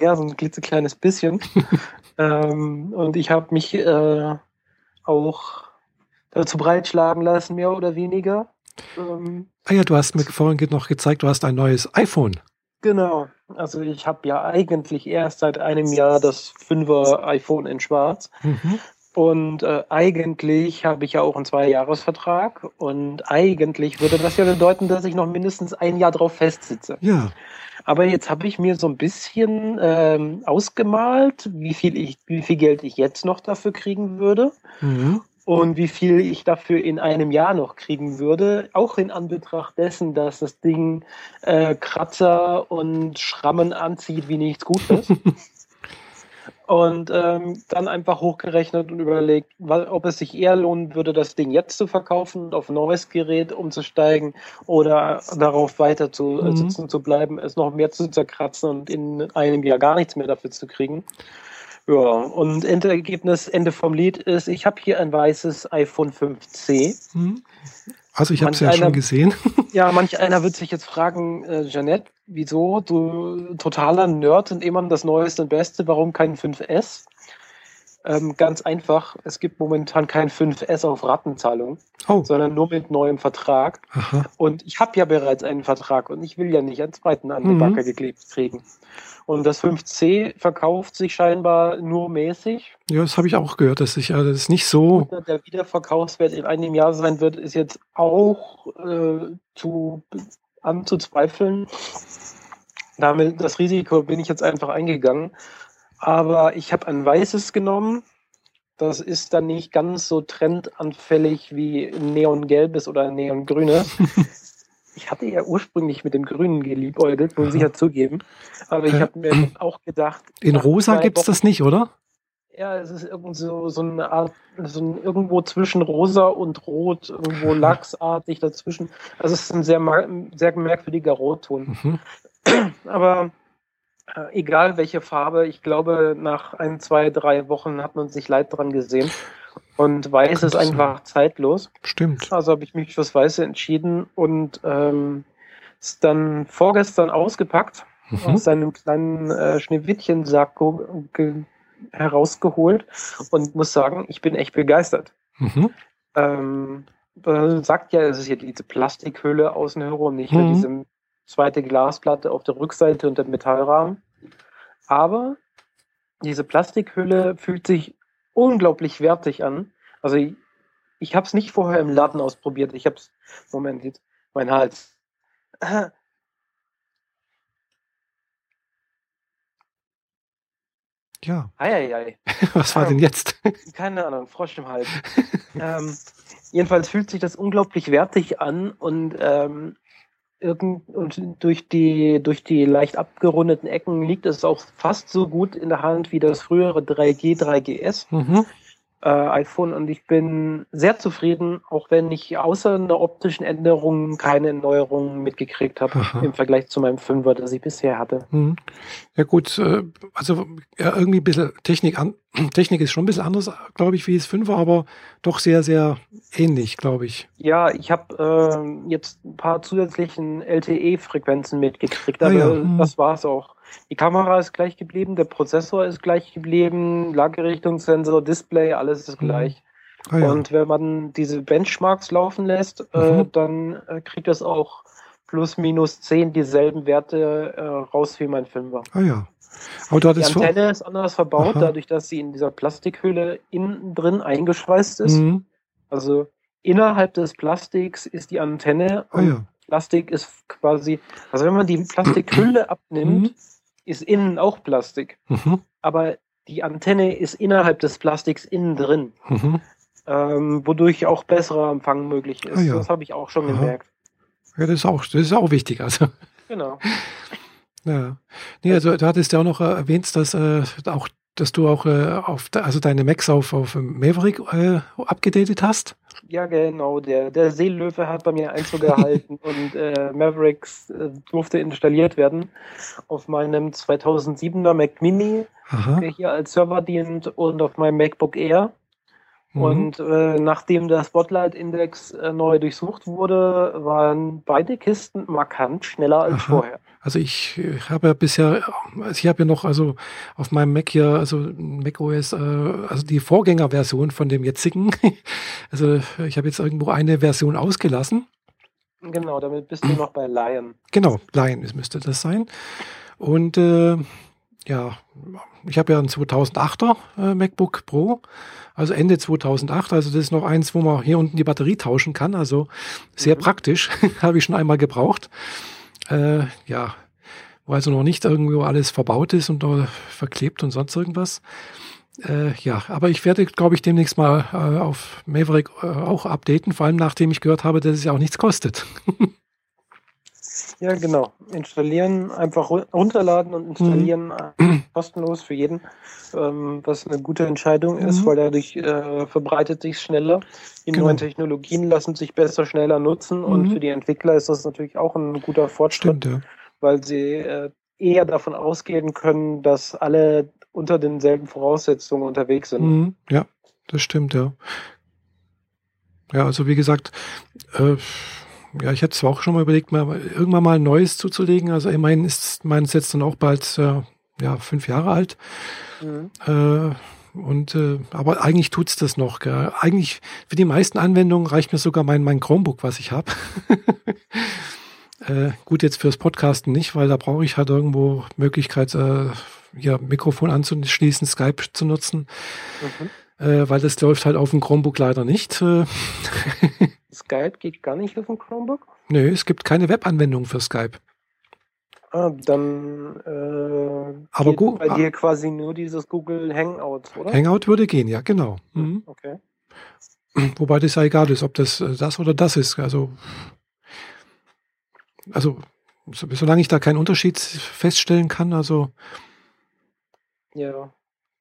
Ja, so ein klitzekleines bisschen. ähm, und ich habe mich äh, auch dazu breitschlagen lassen, mehr oder weniger. Ähm, ah ja, du hast mir vorhin noch gezeigt, du hast ein neues iPhone. Genau. Also ich habe ja eigentlich erst seit einem Jahr das 5er iPhone in Schwarz. Mhm. Und äh, eigentlich habe ich ja auch einen Zwei-Jahres-Vertrag und eigentlich würde das ja bedeuten, dass ich noch mindestens ein Jahr drauf festsitze. Ja. Aber jetzt habe ich mir so ein bisschen ähm, ausgemalt, wie viel ich, wie viel Geld ich jetzt noch dafür kriegen würde. Mhm und wie viel ich dafür in einem Jahr noch kriegen würde, auch in Anbetracht dessen, dass das Ding äh, Kratzer und Schrammen anzieht wie nichts Gutes. und ähm, dann einfach hochgerechnet und überlegt, ob es sich eher lohnen würde, das Ding jetzt zu verkaufen und auf ein neues Gerät umzusteigen oder darauf weiter zu äh, mhm. sitzen zu bleiben, es noch mehr zu zerkratzen und in einem Jahr gar nichts mehr dafür zu kriegen. Ja, und Endergebnis, Ende vom Lied ist, ich habe hier ein weißes iPhone 5C. Hm. Also ich habe es ja einer, schon gesehen. Ja, manch einer wird sich jetzt fragen, äh, Jeanette, wieso, du totaler Nerd und immer das Neueste und Beste, warum kein 5S? Ähm, ganz einfach, es gibt momentan kein 5S auf Rattenzahlung, oh. sondern nur mit neuem Vertrag. Aha. Und ich habe ja bereits einen Vertrag und ich will ja nicht einen zweiten an die mhm. Backe geklebt kriegen. Und das 5C verkauft sich scheinbar nur mäßig. Ja, das habe ich auch gehört, dass sich äh, das ist nicht so. Und der Wiederverkaufswert in einem Jahr sein wird, ist jetzt auch äh, zu anzuzweifeln. Damit das Risiko bin ich jetzt einfach eingegangen. Aber ich habe ein weißes genommen. Das ist dann nicht ganz so trendanfällig wie neongelbes oder neongrünes. ich hatte ja ursprünglich mit dem Grünen geliebäugelt, muss ich ja zugeben. Aber ich habe mir auch gedacht. In Rosa gibt es das nicht, oder? Ja, es ist irgend so, so eine Art, so ein, irgendwo zwischen Rosa und Rot, irgendwo lachsartig dazwischen. Also es ist ein sehr, sehr merkwürdiger Rotton. Mhm. Aber egal welche Farbe, ich glaube, nach ein, zwei, drei Wochen hat man sich leid dran gesehen. Und Weiß ist einfach zeitlos. Stimmt. Also habe ich mich fürs Weiße entschieden und ähm, ist dann vorgestern ausgepackt, mhm. aus seinem kleinen äh, Schneewittchen-Sack herausgeholt und muss sagen, ich bin echt begeistert. Mhm. Ähm, sagt ja, es ist ja diese Plastikhülle außen herum, nicht nur mhm. diese zweite Glasplatte auf der Rückseite und der Metallrahmen. Aber diese Plastikhülle fühlt sich unglaublich wertig an. Also ich, ich habe es nicht vorher im Laden ausprobiert. Ich habe es, Moment, jetzt mein Hals. Ja. Eieiei. Was war denn jetzt? Keine Ahnung, Frosch im Hals. ähm, jedenfalls fühlt sich das unglaublich wertig an und ähm, irgend, und durch die, durch die leicht abgerundeten Ecken liegt es auch fast so gut in der Hand wie das frühere 3G, 3GS. Mhm äh, iPhone und ich bin sehr zufrieden, auch wenn ich außer einer optischen Änderung keine Neuerungen mitgekriegt habe im Vergleich zu meinem Fünfer, das ich bisher hatte. Mhm. Ja gut, äh, also ja, irgendwie ein bisschen Technik an. Technik ist schon ein bisschen anders, glaube ich, wie das Fünfer, aber doch sehr, sehr ähnlich, glaube ich. Ja, ich habe äh, jetzt ein paar zusätzlichen LTE-Frequenzen mitgekriegt, aber ah, ja. Mhm. das war's auch. Die Kamera ist gleich geblieben, der Prozessor ist gleich geblieben, Lagerrichtungssensor, Display, alles ist mhm. gleich. Ah, ja. Und wenn man diese Benchmarks laufen lässt, äh, mhm. äh, dann äh, kriegt es auch plus minus 10 dieselben Werte äh, raus wie mein Film war. Ah ja. Aber du die Antenne ist anders verbaut, Aha. dadurch, dass sie in dieser Plastikhülle innen drin eingeschweißt ist. Mhm. Also innerhalb des Plastiks ist die Antenne ah, ja. Plastik ist quasi, also wenn man die Plastikhülle abnimmt, Mhm. Ist innen auch Plastik. Mhm. Aber die Antenne ist innerhalb des Plastiks innen drin, Mhm. ähm, wodurch auch besserer Empfang möglich ist. Ah, ja. Das habe ich auch schon Aha. gemerkt. Ja, das ist auch, das ist auch wichtig. Also, Genau. ja. Nee, also du hattest ja auch noch äh, erwähnt, dass äh, auch, dass du auch äh, auf, also deine Macs auf, auf Maverick äh, abgedatet hast. Ja, genau. Der, der Seelöwe hat bei mir Einzug gehalten und äh, Mavericks äh, durfte installiert werden auf meinem 2007er Mac Mini, Aha. der hier als Server dient, und auf meinem MacBook Air. Mhm. Und äh, nachdem der Spotlight-Index äh, neu durchsucht wurde, waren beide Kisten markant schneller als Aha. vorher. Also ich habe ja bisher, also ich habe ja noch also auf meinem Mac hier, also Mac OS, äh, also die Vorgängerversion von dem jetzigen. Also ich habe jetzt irgendwo eine Version ausgelassen. Genau, damit bist du noch bei Lion. Genau, Lion müsste das sein. Und äh, ja, ich habe ja einen 2008er äh, MacBook Pro, also Ende 2008. Also das ist noch eins, wo man hier unten die Batterie tauschen kann. Also sehr Mhm. praktisch, habe ich schon einmal gebraucht. Äh, ja, wo also noch nicht irgendwo alles verbaut ist und da verklebt und sonst irgendwas. Äh, ja, aber ich werde, glaube ich, demnächst mal äh, auf Maverick äh, auch updaten, vor allem nachdem ich gehört habe, dass es ja auch nichts kostet. Ja, genau. Installieren, einfach ru- runterladen und installieren äh, kostenlos für jeden, ähm, was eine gute Entscheidung ist, Mhm. weil dadurch äh, verbreitet sich schneller. Die Genau. neuen Technologien lassen sich besser, schneller nutzen und Mhm. für die Entwickler ist das natürlich auch ein guter Fortschritt, Stimmt, ja. weil sie äh, eher davon ausgehen können, dass alle unter denselben Voraussetzungen unterwegs sind. Mhm, ja, das stimmt, ja. Ja, also wie gesagt, äh, ja, ich hätte zwar auch schon mal überlegt, mal irgendwann mal ein neues zuzulegen. Also immerhin ist meins jetzt dann auch bald äh, ja, fünf Jahre alt. Mhm. Äh, und äh, aber eigentlich tut's das noch. Gell? Eigentlich für die meisten Anwendungen reicht mir sogar mein, mein Chromebook, was ich habe. äh, gut, jetzt fürs Podcasten nicht, weil da brauche ich halt irgendwo Möglichkeit, äh, hier Mikrofon anzuschließen, Skype zu nutzen Mhm. äh, weil das läuft halt auf dem Chromebook leider nicht. Skype geht gar nicht auf dem Chromebook? nö, es gibt keine Webanwendung für Skype. Ah, dann äh, Aber geht bei ah. dir quasi nur dieses Google Hangouts, oder? Hangout würde gehen, ja, genau. Mhm. Okay. Wobei das ja egal ist, ob das äh, das oder das ist. Also, also so, solange ich da keinen Unterschied feststellen kann, also Ja.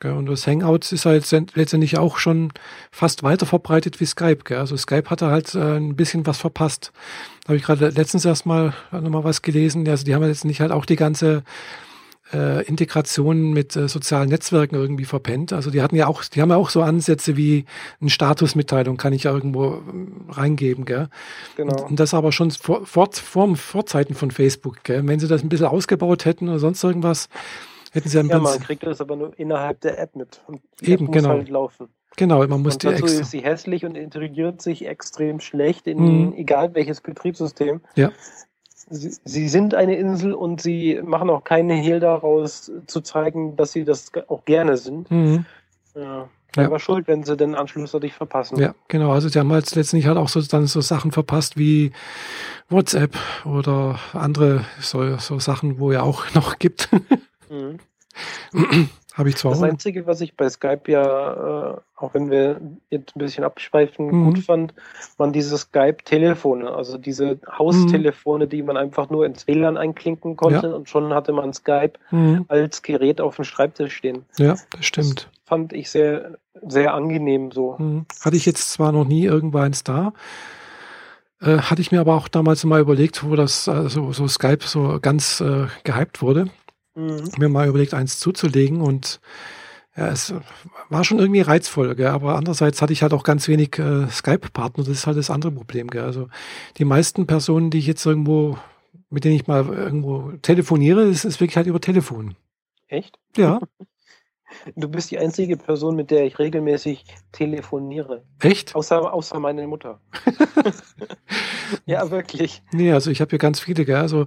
Gell, und das Hangouts ist halt letztendlich auch schon fast weiter verbreitet wie Skype. Gell? Also Skype hatte halt äh, ein bisschen was verpasst. Da habe ich gerade letztens erst mal nochmal was gelesen. Also die haben jetzt nicht halt auch die ganze äh, Integration mit äh, sozialen Netzwerken irgendwie verpennt. Also die hatten ja auch, die haben ja auch so Ansätze wie eine Statusmitteilung kann ich ja irgendwo ähm, reingeben. Gell? Genau. Und das aber schon vor, vor, vor, vor Zeiten von Facebook. Gell? Wenn sie das ein bisschen ausgebaut hätten oder sonst irgendwas, hätten sie ja im Ja, man Prinzip- kriegt das aber nur innerhalb der App mit. Und Eben, App muss genau. halt laufen. Genau, man muss und die dazu extra. ist sie hässlich und integriert sich extrem schlecht in Mhm. egal welches Betriebssystem. Ja. Sie, sie sind eine Insel und sie machen auch keine Hehl daraus, zu zeigen, dass sie das auch gerne sind. Mhm. Ja. Ja. Aber schuld, wenn sie den Anschluss dadurch verpassen. Ja, genau. Also sie haben halt letztendlich halt auch so dann so Sachen verpasst wie WhatsApp oder andere so, so Sachen, wo ja auch noch gibt. Mhm. Habe ich zwar Das auch. Einzige, was ich bei Skype ja, äh, auch wenn wir jetzt ein bisschen abschweifen, Mhm. gut fand, waren diese Skype-Telefone, also diese Haustelefone, die man einfach nur ins WLAN einklinken konnte und schon hatte man Skype Mhm. als Gerät auf dem Schreibtisch stehen. Ja, das stimmt. Fand ich sehr, sehr angenehm so. Mhm. Hatte ich jetzt zwar noch nie irgendwo eins da, äh, hatte ich mir aber auch damals mal überlegt, wo das also so Skype so ganz äh, gehypt wurde. Mhm. mir mal überlegt, eins zuzulegen und ja, es war schon irgendwie reizvoll, gell? aber andererseits hatte ich halt auch ganz wenig äh, Skype-Partner, das ist halt das andere Problem. Gell? Also die meisten Personen, die ich jetzt irgendwo, mit denen ich mal irgendwo telefoniere, ist, ist wirklich halt über Telefon. Echt? Ja, Du bist die einzige Person, mit der ich regelmäßig telefoniere. echt? Außer, außer meine Mutter. ja, wirklich. Nee, also ich habe hier ganz viele, gell? Also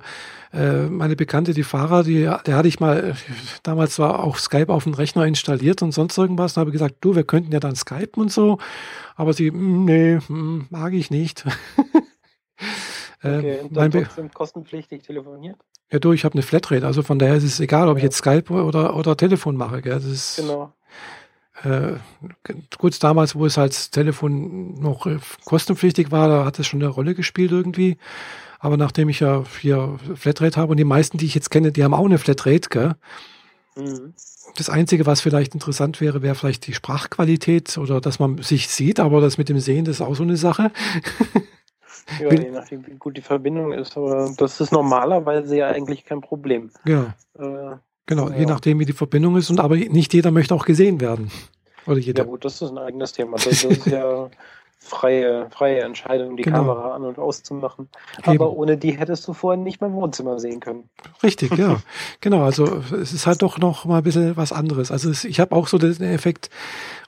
äh, meine Bekannte, die Fahrer, die, der hatte ich mal, damals war auch Skype auf dem Rechner installiert und sonst irgendwas. Da habe ich gesagt, du, wir könnten ja dann Skypen und so. Aber sie, "Mm, nee, mm, mag ich nicht. Äh, Okay, und dann trotzdem kostenpflichtig telefoniert. Ja, du, ich habe eine Flatrate, also von daher ist es egal, ob ich jetzt Skype oder, oder Telefon mache. Gell? Das ist, Genau. äh, gut, damals, wo es halt Telefon noch äh, kostenpflichtig war, da hat es schon eine Rolle gespielt irgendwie. Aber nachdem ich ja hier Flatrate habe und die meisten, die ich jetzt kenne, die haben auch eine Flatrate, gell? Mhm. Das Einzige, was vielleicht interessant wäre, wäre vielleicht die Sprachqualität oder dass man sich sieht, aber das mit dem Sehen, das ist auch so eine Sache. Ja, je nachdem, wie gut die Verbindung ist, aber das ist normalerweise ja eigentlich kein Problem. Ja, Äh, genau, Ja. je nachdem, wie die Verbindung ist und aber nicht jeder möchte auch gesehen werden. Oder ja jeder. gut, das ist ein eigenes Thema. Das, das ist ja freie, freie Entscheidung, die Genau. Kamera an- und auszumachen. Eben. Aber ohne die hättest du vorhin nicht mein Wohnzimmer sehen können. Richtig, ja. genau, also es ist halt doch noch mal ein bisschen was anderes. Also es, ich habe auch so den Effekt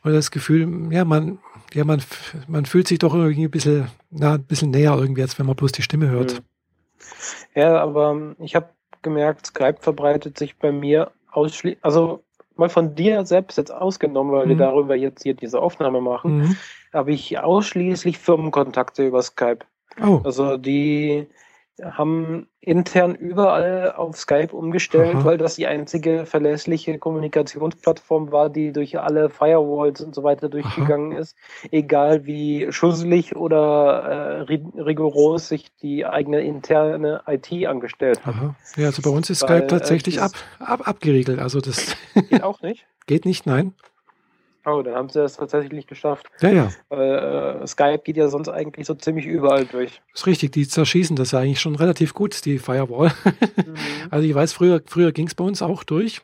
oder das Gefühl, ja, man, ja, man, man fühlt sich doch irgendwie ein bisschen, na, ein bisschen näher irgendwie, als wenn man bloß die Stimme hört. Ja, aber ähm, ich habe gemerkt, Skype verbreitet sich bei mir ausschließlich, also mal von dir selbst jetzt ausgenommen, weil wir Mhm. darüber jetzt hier diese Aufnahme machen, Mhm. habe ich ausschließlich Firmenkontakte über Skype. Oh, Also die haben intern überall auf Skype umgestellt, Aha. weil das die einzige verlässliche Kommunikationsplattform war, die durch alle Firewalls und so weiter durchgegangen ist. Egal wie schusselig oder äh, ri- rigoros sich die eigene interne IT angestellt hat. aha. Ja, also bei uns ist Weil, Skype äh, tatsächlich ab, dieses- ab, abgeriegelt. Also das Geht auch nicht. geht nicht, nein. Oh, dann haben sie das tatsächlich geschafft. Ja, ja, Weil, äh, Skype geht ja sonst eigentlich so ziemlich überall durch. ist richtig. Die zerschießen das ja eigentlich schon relativ gut, die Firewall. Mhm. Also ich weiß, früher, früher ging es bei uns auch durch.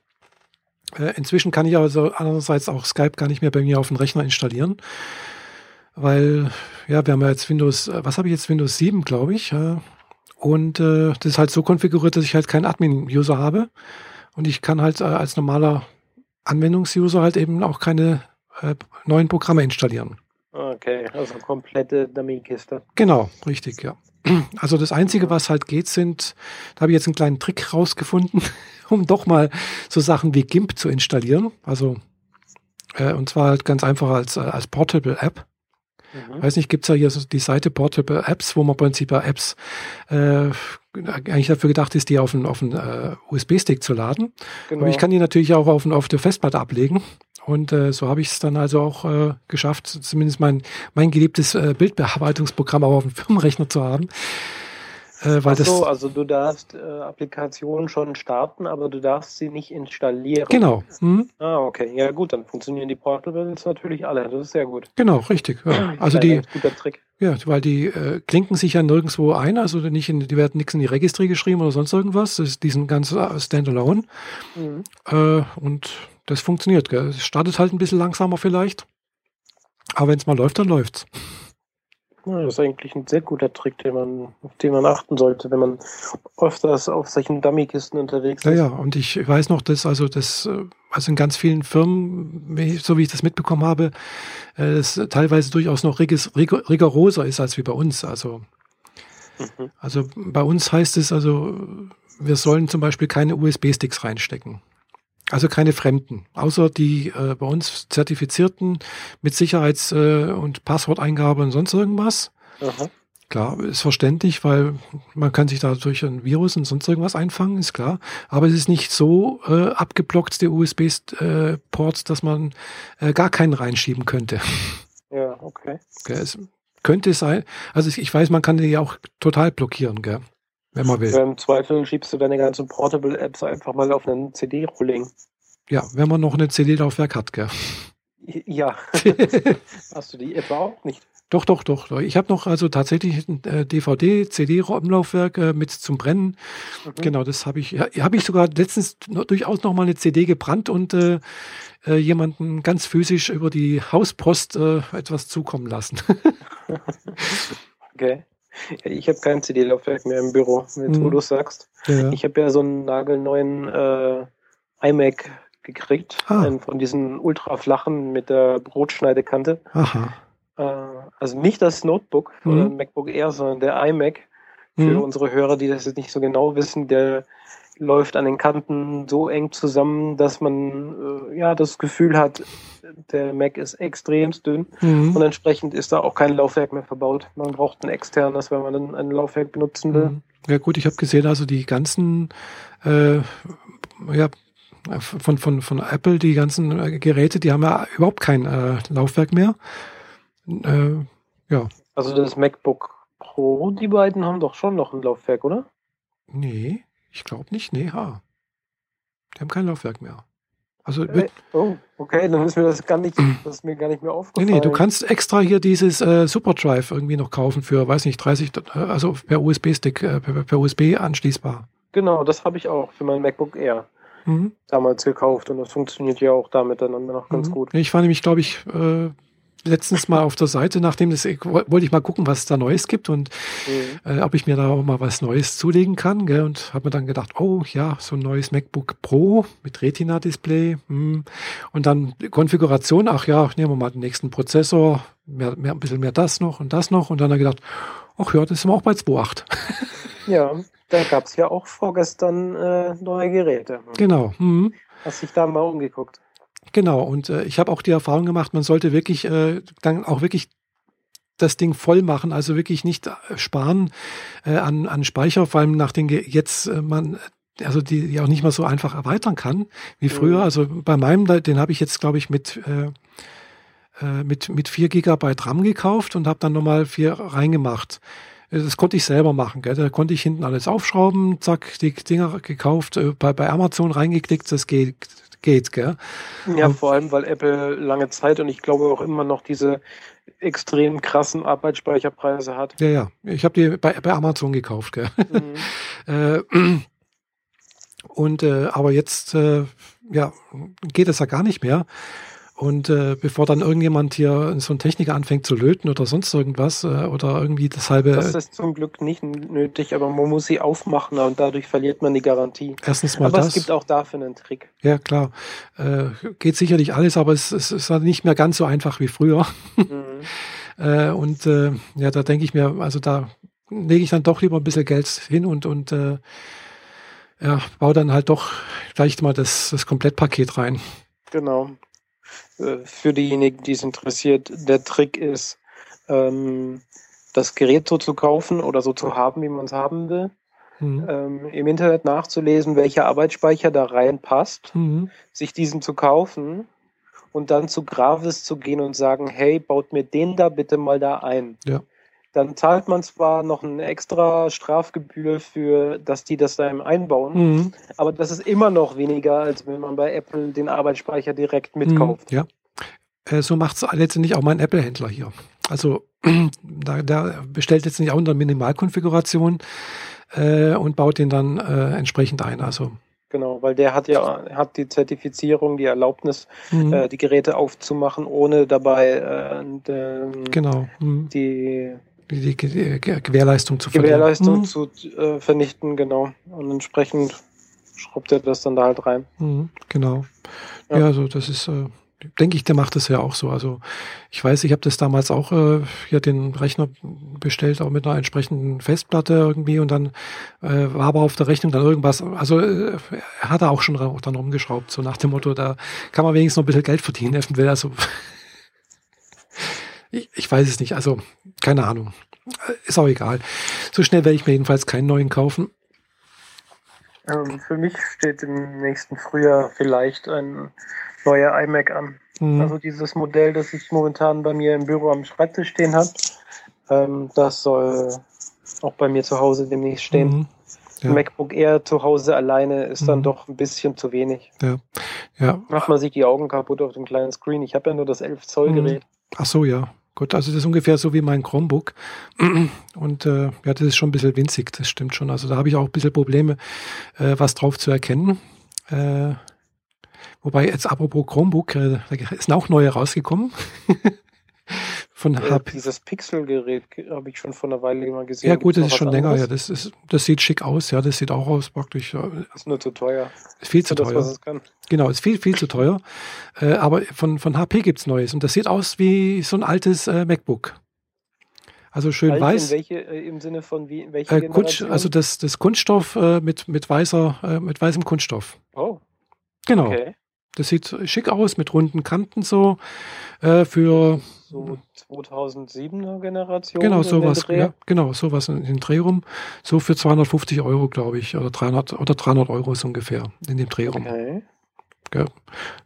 Äh, inzwischen kann ich also andererseits auch Skype gar nicht mehr bei mir auf den Rechner installieren. Weil, ja, wir haben ja jetzt Windows, äh, was habe ich jetzt? Windows 7, glaube ich. Und äh, das ist halt so konfiguriert, dass ich halt keinen Admin-User habe. Und ich kann halt äh, als normaler Anwendungsuser halt eben auch keine äh, neuen Programme installieren. Okay, also komplette Dummy-Kiste. Genau, richtig, ja. Also das Einzige, was halt geht, sind, da habe ich jetzt einen kleinen Trick rausgefunden, um doch mal so Sachen wie GIMP zu installieren. Also, äh, und zwar halt ganz einfach als, äh, als Portable App. Mhm. Weiß nicht, gibt's ja hier so die Seite Portable Apps, wo man im Prinzip ja Apps äh, eigentlich dafür gedacht ist, die auf einen, auf einen äh, USB-Stick zu laden. Genau. Aber ich kann die natürlich auch auf, auf der Festplatte ablegen. Und äh, so habe ich es dann also auch äh, geschafft, zumindest mein, mein geliebtes äh, Bildbearbeitungsprogramm auch auf dem Firmenrechner zu haben. Äh, weil Ach so, das also du darfst äh, Applikationen schon starten, aber du darfst sie nicht installieren. genau, hm, Ah, okay. Ja gut, dann funktionieren die Portables natürlich alle. Das ist sehr gut. genau, richtig. Ja. Also Ein die, guter Trick. ja, weil die äh, klinken sich ja nirgendwo ein, also nicht in, die werden nichts in die Registry geschrieben oder sonst irgendwas. Das ist diesen ganz äh, Standalone. Mhm. Äh, und das funktioniert. Gell? Es startet halt ein bisschen langsamer vielleicht. Aber wenn es mal läuft, dann läuft's. Ja, das ist eigentlich ein sehr guter Trick, den man, auf den man achten sollte, wenn man öfters auf solchen Dummy-Kisten unterwegs Ja, ist. ja, und ich weiß noch, dass also das, äh, also in ganz vielen Firmen, so wie ich das mitbekommen habe, äh, es teilweise durchaus noch rigis- rig- rigoroser ist als wie bei uns. Also, Mhm. also bei uns heißt es also, wir sollen zum Beispiel keine USB-Sticks reinstecken. Also keine Fremden, außer die äh, bei uns zertifizierten mit Sicherheits- äh, und Passworteingabe und sonst irgendwas. Aha. Klar, ist verständlich, weil man kann sich da durch ein Virus und sonst irgendwas einfangen, ist klar. Aber es ist nicht so äh, abgeblockt, der USB-Port, dass man äh, gar keinen reinschieben könnte. Ja, okay. Gell, es könnte sein, also ich, ich weiß, man kann die ja auch total blockieren, gell, wenn man will. Im Zweifel schiebst du deine ganzen Portable-Apps einfach mal auf einen CD-Rolling. Ja, wenn man noch eine CD-Laufwerk hat, gell. Ja. Hast du die etwa auch nicht? Doch, doch, doch. Ich habe noch also tatsächlich ein äh, DVD, CD-Umlaufwerk äh, mit zum Brennen. Mhm. Genau, das habe ich, habe ich sogar letztens noch, durchaus noch mal eine CD gebrannt und äh, äh, jemanden ganz physisch über die Hauspost etwas zukommen lassen. Okay. Ich habe kein CD-Laufwerk mehr im Büro, jetzt wo Mhm. du sagst. ja. Ich habe ja so einen nagelneuen äh, iMac gekriegt, Ah. einen von diesen ultraflachen mit der Brotschneidekante. Aha. Äh, also nicht das Notebook Mhm. oder MacBook Air, sondern der iMac. Für Mhm. unsere Hörer, die das jetzt nicht so genau wissen, der läuft an den Kanten so eng zusammen, dass man äh, ja das Gefühl hat, der Mac ist extremst dünn Mhm. und entsprechend ist da auch kein Laufwerk mehr verbaut. Man braucht ein externes, wenn man dann ein Laufwerk benutzen will. Mhm. Ja gut, ich habe gesehen, also die ganzen äh, ja, von, von, von Apple, die ganzen äh, Geräte, die haben ja überhaupt kein äh, Laufwerk mehr. Äh, ja, Also das MacBook Pro, die beiden haben doch schon noch ein Laufwerk, oder? nee, ich glaube nicht. Nee, ha. Die haben kein Laufwerk mehr. Also Äh, oh, okay, dann ist mir das gar nicht, das ist mir gar nicht mehr Nee, aufgefallen. nee, du kannst extra hier dieses äh, Superdrive irgendwie noch kaufen für, weiß nicht, 30, äh, also per USB-Stick, äh, per, per USB anschließbar. Genau, das habe ich auch für mein MacBook Air Mhm. damals gekauft und das funktioniert ja auch da miteinander noch ganz Mhm. gut. Ich war nämlich, glaube ich, äh, letztens mal auf der Seite, nachdem das, wollte ich mal gucken, was es da Neues gibt und Mhm. äh, ob ich mir da auch mal was Neues zulegen kann. Gell? Und habe mir dann gedacht, oh ja, so ein neues MacBook Pro mit Retina-Display. Hm. Und dann Konfiguration, ach ja, nehmen wir mal den nächsten Prozessor, mehr, mehr, ein bisschen mehr das noch und das noch. Und dann habe ich gedacht, ach ja, das sind wir auch bei 2.8. Ja, da gab es ja auch vorgestern äh, neue Geräte. Genau. Hm. Hast dich da mal umgeguckt? Genau, und äh, ich habe auch die Erfahrung gemacht, man sollte wirklich äh, dann auch wirklich das Ding voll machen, also wirklich nicht äh, sparen äh, an, an Speicher, vor allem nach den Ge- jetzt äh, man also die, die auch nicht mehr so einfach erweitern kann wie früher. Mhm. Also bei meinem, den habe ich jetzt glaube ich mit äh, äh, mit mit 4 Gigabyte RAM gekauft und habe dann nochmal vier reingemacht. Äh, Das konnte ich selber machen. Gell? Da konnte ich hinten alles aufschrauben, zack, die Dinger gekauft, äh, bei, bei Amazon reingeklickt, das geht, geht, gell? Ja, Und- vor allem, weil Apple lange Zeit und ich glaube auch immer noch diese extrem krassen Arbeitsspeicherpreise hat. Ja, ja. Ich habe die bei, bei Amazon gekauft, gell? Mhm. Äh, und äh, aber jetzt äh, ja, geht es ja gar nicht mehr. Und äh, bevor dann irgendjemand hier so ein Techniker anfängt zu löten oder sonst irgendwas äh, oder irgendwie das halbe Das ist zum Glück nicht nötig, aber man muss sie aufmachen und dadurch verliert man die Garantie. erstens mal aber das. es gibt auch dafür einen Trick. ja, klar. Äh, geht sicherlich alles, aber es, es ist halt nicht mehr ganz so einfach wie früher. Mhm. Äh, und äh, ja, da denke ich mir, also da lege ich dann doch lieber ein bisschen Geld hin und, und äh, ja, baue dann halt doch gleich mal das, das Komplettpaket rein. Genau. Äh, Für diejenigen, die es interessiert, der Trick ist, ähm, das Gerät so zu kaufen oder so zu haben, wie man es haben will. Mhm. Ähm, Im Internet nachzulesen, welcher Arbeitsspeicher da reinpasst, Mhm. sich diesen zu kaufen und dann zu Gravis zu gehen und sagen, hey, baut mir den da bitte mal da ein. Ja. Dann zahlt man zwar noch eine extra Strafgebühr für, dass die das da im einbauen, Mhm. aber das ist immer noch weniger, als wenn man bei Apple den Arbeitsspeicher direkt mitkauft. Mhm. Ja. Äh, so macht es letztendlich auch mein Apple-Händler hier. Also da, da bestellt jetzt nicht auch unter Minimalkonfiguration äh, und baut den dann äh, entsprechend ein. Also Genau, weil der hat ja hat die Zertifizierung, die Erlaubnis, mhm. äh, die Geräte aufzumachen, ohne dabei äh, de, genau. Mhm. die Die, die Gewährleistung zu verlieren. Gewährleistung Mhm. zu äh, vernichten, genau. Und entsprechend schraubt er das dann da halt rein. Mhm, genau. Ja. Ja, also das ist, äh, denke ich, der macht das ja auch so. Also ich weiß, ich habe das damals auch äh, hier den Rechner bestellt, auch mit einer entsprechenden Festplatte irgendwie und dann äh, war aber auf der Rechnung dann irgendwas, also äh, er hat da auch schon dann rumgeschraubt, so nach dem Motto, da kann man wenigstens noch ein bisschen Geld verdienen, eventuell. Also ich, ich weiß es nicht, also keine Ahnung. Ist auch egal. So schnell werde ich mir jedenfalls keinen neuen kaufen. Ähm, für mich steht im nächsten Frühjahr vielleicht ein neuer iMac an. Mhm. Also dieses Modell, das ich momentan bei mir im Büro am Schreibtisch stehen habe, ähm, das soll auch bei mir zu Hause demnächst stehen. Mhm. Ja. MacBook Air zu Hause alleine ist dann Mhm. doch ein bisschen zu wenig. Ja, Macht man sich die Augen kaputt auf dem kleinen Screen. Ich habe ja nur das 11 Zoll Mhm. Gerät. Ach so, ja. Gut, also das ist ungefähr so wie mein Chromebook. Und äh, ja, das ist schon ein bisschen winzig, das stimmt schon. Also da habe ich auch ein bisschen Probleme, äh, was drauf zu erkennen. Äh, wobei jetzt apropos Chromebook, äh, da ist auch neue rausgekommen. Von Äh, HP. dieses Pixel-Gerät habe ich schon vor einer Weile mal gesehen. Ja gut, Gibt's das ist schon länger, ja. Das, ist, das sieht schick aus, ja. Das sieht auch aus praktisch. Ja, Ist nur zu teuer. ist viel zu Für das, teuer. es kann. Genau, ist viel, viel zu teuer. Äh, aber von, von HP gibt's Neues. Und das sieht aus wie so ein altes äh, MacBook. Also schön Alt weiß. Welche, äh, Im Sinne von wie, welche Äh, Kunst, also das, das Kunststoff äh, mit, mit, weißer, äh, mit weißem Kunststoff. oh, Genau. okay. Das sieht schick aus mit runden Kanten so. Äh, für So 2007er Generation. genau sowas, ja, genau sowas in den Dreh rum. So für 250 Euro, glaube ich, oder 300 oder 300 Euro so ungefähr in dem Dreh rum. Okay. Gell.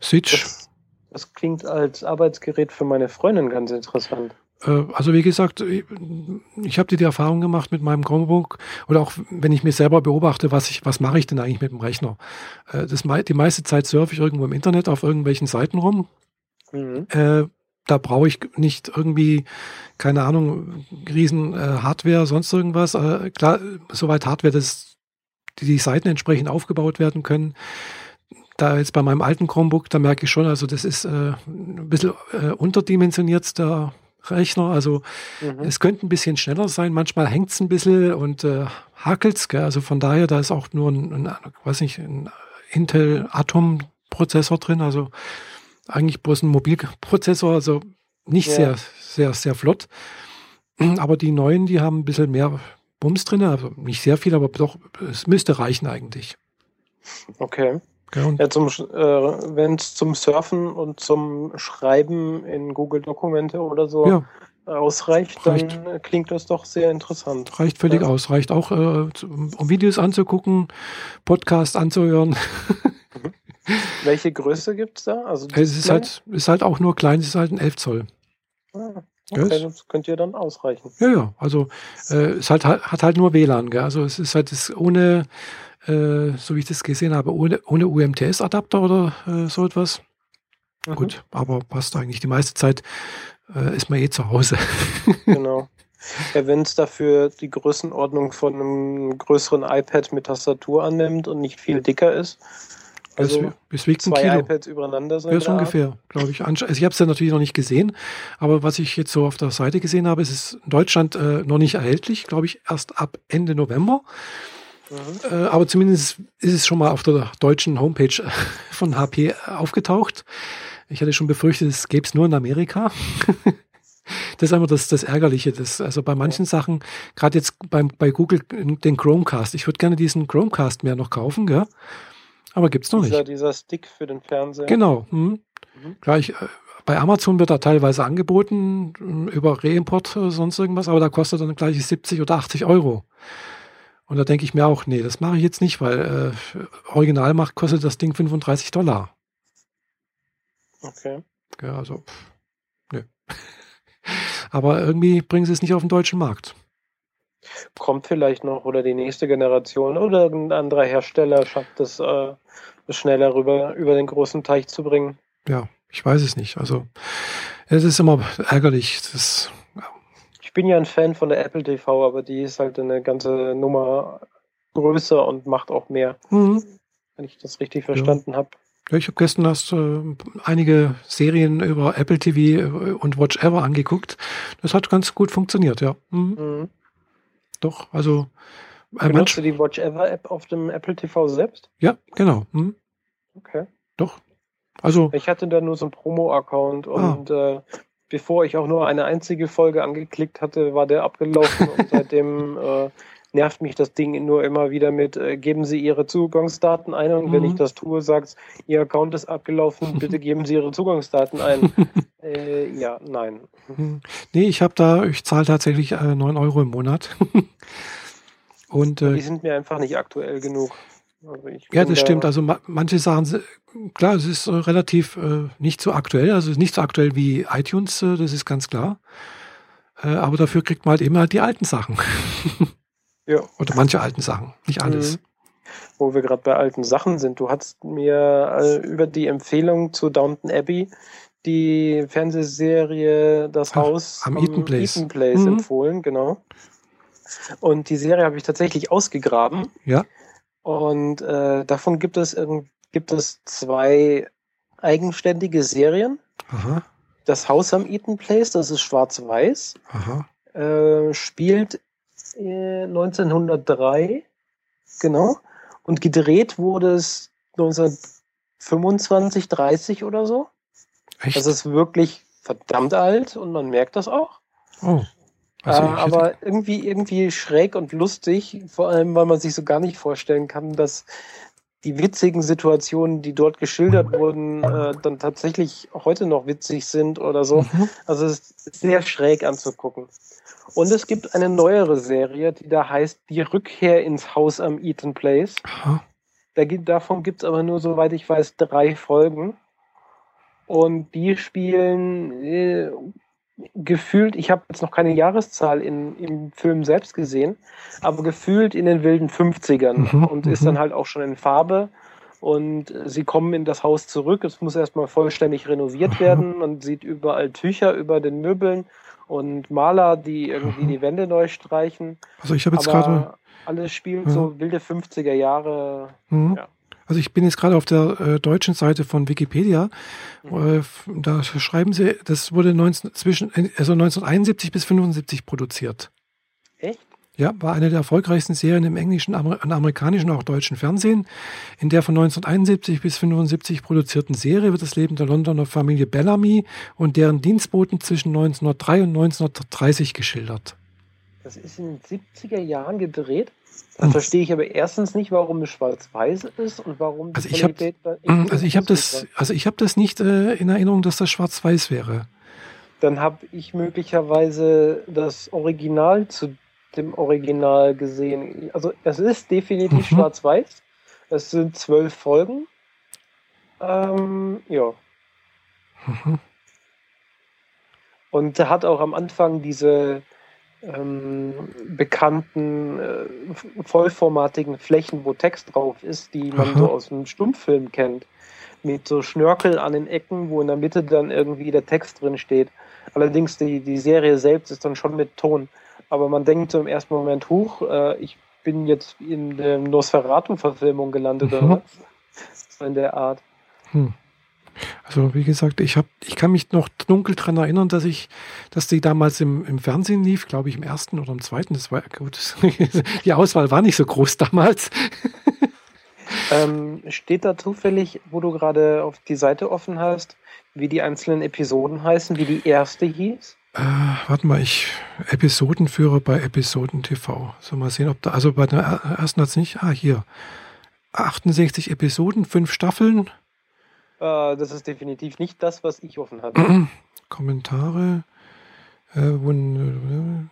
Sieht, Das, das klingt als Arbeitsgerät für meine Freundin ganz interessant. Äh, Also wie gesagt, ich, habe die Erfahrung gemacht mit meinem Chromebook oder auch wenn ich mir selber beobachte, was ich, was mache ich denn eigentlich mit dem Rechner? Äh, Das, die meiste Zeit surfe ich irgendwo im Internet auf irgendwelchen Seiten rum. Mhm. Äh, Da brauche ich nicht irgendwie, keine Ahnung, riesen äh, Hardware, sonst irgendwas. Äh, Klar, soweit Hardware, dass die, die Seiten entsprechend aufgebaut werden können. Da jetzt bei meinem alten Chromebook, da merke ich schon, also das ist äh, ein bisschen äh, unterdimensioniert, der Rechner. Also Mhm. es könnte ein bisschen schneller sein, manchmal hängt es ein bisschen und äh, hakelt es. Also von daher, da ist auch nur ein, ein weiß nicht, ein Intel Atom Prozessor drin, also eigentlich bloß ein Mobilprozessor, also nicht Ja. sehr, sehr, sehr flott. Aber die neuen, die haben ein bisschen mehr Bums drin, also nicht sehr viel, aber doch, es müsste reichen eigentlich. Okay. Und, Ja, zum, äh, wenn es zum Surfen und zum Schreiben in Google Dokumente oder so ja, ausreicht, Reicht. dann äh, klingt das doch sehr interessant. reicht völlig Ja. aus. Reicht auch, äh, um Videos anzugucken, Podcast anzuhören. Welche Größe gibt's da? Also Es ist halt, ist halt auch nur klein, es ist halt ein 11 Zoll. Ah, okay, es- das könnte ja dann ausreichen. Ja, ja, also äh, es halt, hat halt nur WLAN, gell? Also es ist halt das ohne, äh, so wie ich das gesehen habe, ohne, ohne UMTS-Adapter oder äh, so etwas. Mhm. Gut, aber passt eigentlich. Die meiste Zeit äh, ist man eh zu Hause. Genau. Ja, wenn es dafür die Größenordnung von einem größeren iPad mit Tastatur annimmt und nicht viel dicker ist, also es, wiegt ein zwei Kilo. iPads übereinander sind. Ja, so ungefähr, glaube ich. Also ich habe es ja natürlich noch nicht gesehen, aber was ich jetzt so auf der Seite gesehen habe, ist es in Deutschland äh, noch nicht erhältlich, glaube ich, erst ab Ende November. Mhm. Äh, aber zumindest ist es schon mal auf der deutschen Homepage von HP aufgetaucht. Ich hatte schon befürchtet, es gäbe es nur in Amerika. das ist einfach das, das Ärgerliche. Das, also bei manchen Sachen, gerade jetzt beim, bei Google den Chromecast, ich würde gerne diesen Chromecast mehr noch kaufen, gell? aber gibt's noch Dieser, nicht. dieser Stick für den Fernseher. Genau. Hm. Mhm. Gleich, äh, bei Amazon wird er teilweise angeboten, über Reimport, äh, sonst irgendwas, aber da kostet dann gleich 70 oder 80 Euro. Und da denke ich mir auch, nee, das mache ich jetzt nicht, weil äh, original macht, kostet das Ding 35 Dollar. Okay. Ja, also, pff, nö. aber irgendwie bringen sie es nicht auf den deutschen Markt. Kommt vielleicht noch oder die nächste Generation oder irgendein anderer Hersteller schafft es, äh, es schneller rüber über den großen Teich zu bringen. Ja, ich weiß es nicht. Also, es ist immer ärgerlich. Das, bin ja ein Fan von der Apple TV, aber die ist halt eine ganze Nummer größer und macht auch mehr, hm. wenn ich das richtig verstanden habe. Ja, ich habe gestern erst äh, einige Serien über Apple TV und Watch Ever angeguckt. Das hat ganz gut funktioniert, ja. Mhm, Mhm. doch, also äh, Benutzt du die Watch Ever App auf dem Apple TV selbst? ja, genau. Mhm, Okay. doch. Also, Ich hatte da nur so einen Promo-Account und äh, bevor ich auch nur eine einzige Folge angeklickt hatte, war der abgelaufen und seitdem äh, nervt mich das Ding nur immer wieder mit, äh, geben Sie Ihre Zugangsdaten ein und wenn Mhm. ich das tue, sagt Ihr Account ist abgelaufen, bitte geben Sie Ihre Zugangsdaten ein. äh, ja, nein. hm, nee, ich habe da, ich zahle tatsächlich äh, 9 Euro im Monat. und Die äh, sind mir einfach nicht aktuell genug. Also ja, das da- stimmt. Also ma manche Sachen, klar, es ist äh, relativ äh, nicht so aktuell, also es ist nicht so aktuell wie iTunes, äh, das ist ganz klar. Äh, aber dafür kriegt man halt immer halt die alten Sachen. Ja. Oder manche alten Sachen, nicht alles. Mhm. Wo wir gerade bei alten Sachen sind. Du hast mir äh, über die Empfehlung zu Downton Abbey die Fernsehserie Das Ach, Haus am Eaton Place. Eaton Place Mhm. empfohlen, genau. Und die Serie habe ich tatsächlich ausgegraben. Ja. Und äh, davon gibt es, irgend- gibt es zwei eigenständige Serien. Aha, Das Haus am Eaton Place, das ist schwarz-weiß, äh, spielt äh, 1903, genau. Und gedreht wurde es 1925, 30 oder so. Echt? Das ist wirklich verdammt alt und man merkt das auch. oh. Also äh, aber irgendwie, irgendwie schräg und lustig, vor allem, weil man sich so gar nicht vorstellen kann, dass die witzigen Situationen, die dort geschildert wurden, äh, dann tatsächlich heute noch witzig sind oder so. Mhm. Also es ist sehr schräg anzugucken. Und es gibt eine neuere Serie, die da heißt Die Rückkehr ins Haus am Eaton Place. Da, davon gibt es aber nur, soweit ich weiß, drei Folgen. Und die spielen äh, gefühlt, ich habe jetzt noch keine Jahreszahl in, im Film selbst gesehen, aber gefühlt in den wilden 50ern mhm, und ist dann mhm. halt auch schon in Farbe. Und sie kommen in das Haus zurück. Es muss erstmal vollständig renoviert werden. Man sieht überall Tücher über den Möbeln und Maler, die irgendwie mhm. die Wände neu streichen. Also ich habe jetzt gerade alles spielt ja. so wilde 50er Jahre. Mhm. Ja. Also ich bin jetzt gerade auf der äh, deutschen Seite von Wikipedia. Mhm. Äh, da schreiben sie, das wurde 19, zwischen, also 1971 bis 75 produziert. Echt? Ja, war eine der erfolgreichsten Serien im englischen, Amer amerikanischen und auch deutschen Fernsehen. In der von 1971 bis 75 produzierten Serie wird das Leben der Londoner Familie Bellamy und deren Dienstboten zwischen 1903 und 1930 geschildert. Das ist in den 70er Jahren gedreht? Dann verstehe ich aber erstens nicht, warum es schwarz-weiß ist und warum die also ich Qualität hab, Also ich habe das, also ich habe das nicht äh, in Erinnerung, dass das schwarz-weiß wäre. Dann habe ich möglicherweise das Original zu dem Original gesehen. Also es ist definitiv mhm. schwarz-weiß. Es sind zwölf Folgen. Ähm, ja. Mhm. Und er hat auch am Anfang diese ähm, bekannten äh, vollformatigen Flächen, wo Text drauf ist, die man Aha. so aus einem Stummfilm kennt. Mit so Schnörkel an den Ecken, wo in der Mitte dann irgendwie der Text drin steht. Allerdings die, die Serie selbst ist dann schon mit Ton. Aber man denkt so im ersten Moment, hoch, äh, ich bin jetzt in der Nosferatu-Verfilmung gelandet mhm. oder was? So in der Art. Hm. Also wie gesagt, ich habe, ich kann mich noch dunkel daran erinnern, dass ich, dass die damals im, im Fernsehen lief, glaube ich, im ersten oder im zweiten. Das war gut. die Auswahl war nicht so groß damals. Ähm, steht da zufällig, wo du gerade auf die Seite offen hast, wie die einzelnen Episoden heißen, wie die erste hieß? Äh, warte mal, ich Episodenführer bei Episoden TV. So mal sehen, ob da, also bei der ersten hat es nicht, ah, hier. 68 Episoden, fünf Staffeln. Äh, das ist definitiv nicht das, was ich offen hatte. Kommentare. Äh, äh,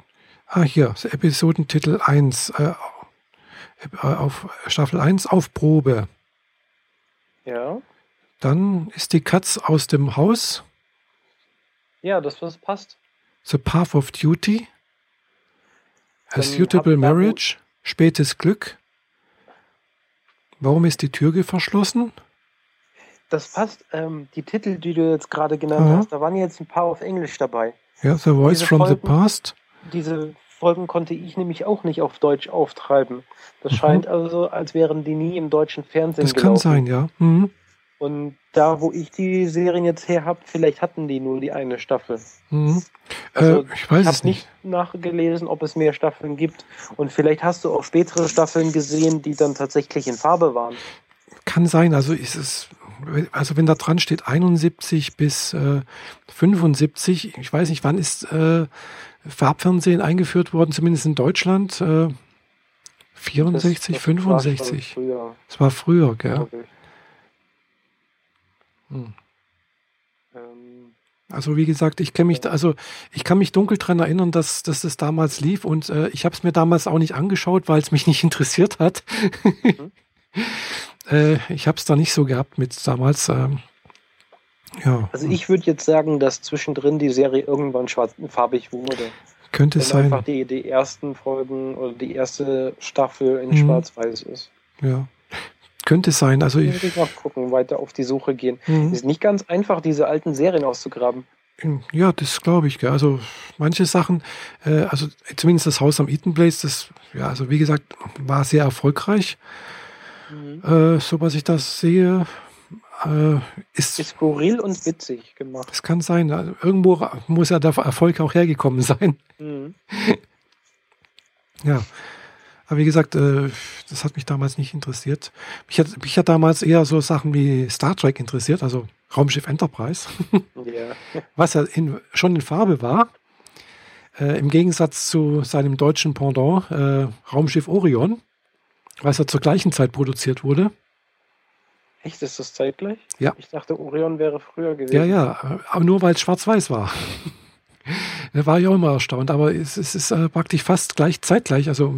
ah, hier, Episodentitel 1. Äh, äh, auf Staffel 1 auf Probe. Ja. Dann ist die Katz aus dem Haus. Ja, das was passt. The Path of Duty. A Suitable Marriage. Spätes Glück. Warum ist die Tür verschlossen? Das passt. Ähm, die Titel, die du jetzt gerade genannt mhm. hast, da waren jetzt ein paar auf Englisch dabei. Ja, The Voice diese from Folgen, the Past. Diese Folgen konnte ich nämlich auch nicht auf Deutsch auftreiben. Das mhm. scheint also, als wären die nie im deutschen Fernsehen Das gelaufen. kann sein, ja. Mhm. Und da, wo ich die Serien jetzt her habe, vielleicht hatten die nur die eine Staffel. Mhm. Also, äh, ich weiß ich habe nicht nachgelesen, ob es mehr Staffeln gibt. Und vielleicht hast du auch spätere Staffeln gesehen, die dann tatsächlich in Farbe waren. Kann sein. Also ist es also wenn da dran steht 71 bis äh, 75, ich weiß nicht, wann ist äh, Farbfernsehen eingeführt worden, zumindest in Deutschland? Äh, 64, das, das 65. War das war früher, gell? Hm. Ähm. Also wie gesagt, ich kenne mich, da, also ich kann mich dunkel daran erinnern, dass, dass das damals lief und äh, ich habe es mir damals auch nicht angeschaut, weil es mich nicht interessiert hat. Mhm. Äh, ich habe es da nicht so gehabt mit damals. Ähm, ja. Also ich würde jetzt sagen, dass zwischendrin die Serie irgendwann schwarzfarbig wurde. Könnte es sein. einfach die, die ersten Folgen oder die erste Staffel in mhm. schwarz-weiß ist. Ja. Könnte sein. Also ich würde mal gucken, weiter auf die Suche gehen. Mhm. Es ist nicht ganz einfach, diese alten Serien auszugraben. Ja, das glaube ich. Also manche Sachen, äh, also zumindest das Haus am Eaton Place, das, ja, also wie gesagt, war sehr erfolgreich. Mhm. Äh, so was ich das sehe, äh, ist, ist skurril und witzig gemacht. Es kann sein. Also irgendwo muss ja der Erfolg auch hergekommen sein. Mhm. ja. Aber wie gesagt, äh, das hat mich damals nicht interessiert. Mich hat, mich hat damals eher so Sachen wie Star Trek interessiert, also Raumschiff Enterprise. ja. Was ja in, schon in Farbe war. Äh, Im Gegensatz zu seinem deutschen Pendant, äh, Raumschiff Orion was ja zur gleichen Zeit produziert wurde. Echt, ist das zeitgleich? Ja. Ich dachte, Orion wäre früher gewesen. Ja, ja, aber nur weil es schwarz-weiß war. Da war ich auch immer erstaunt, aber es, es ist äh, praktisch fast gleich zeitgleich, also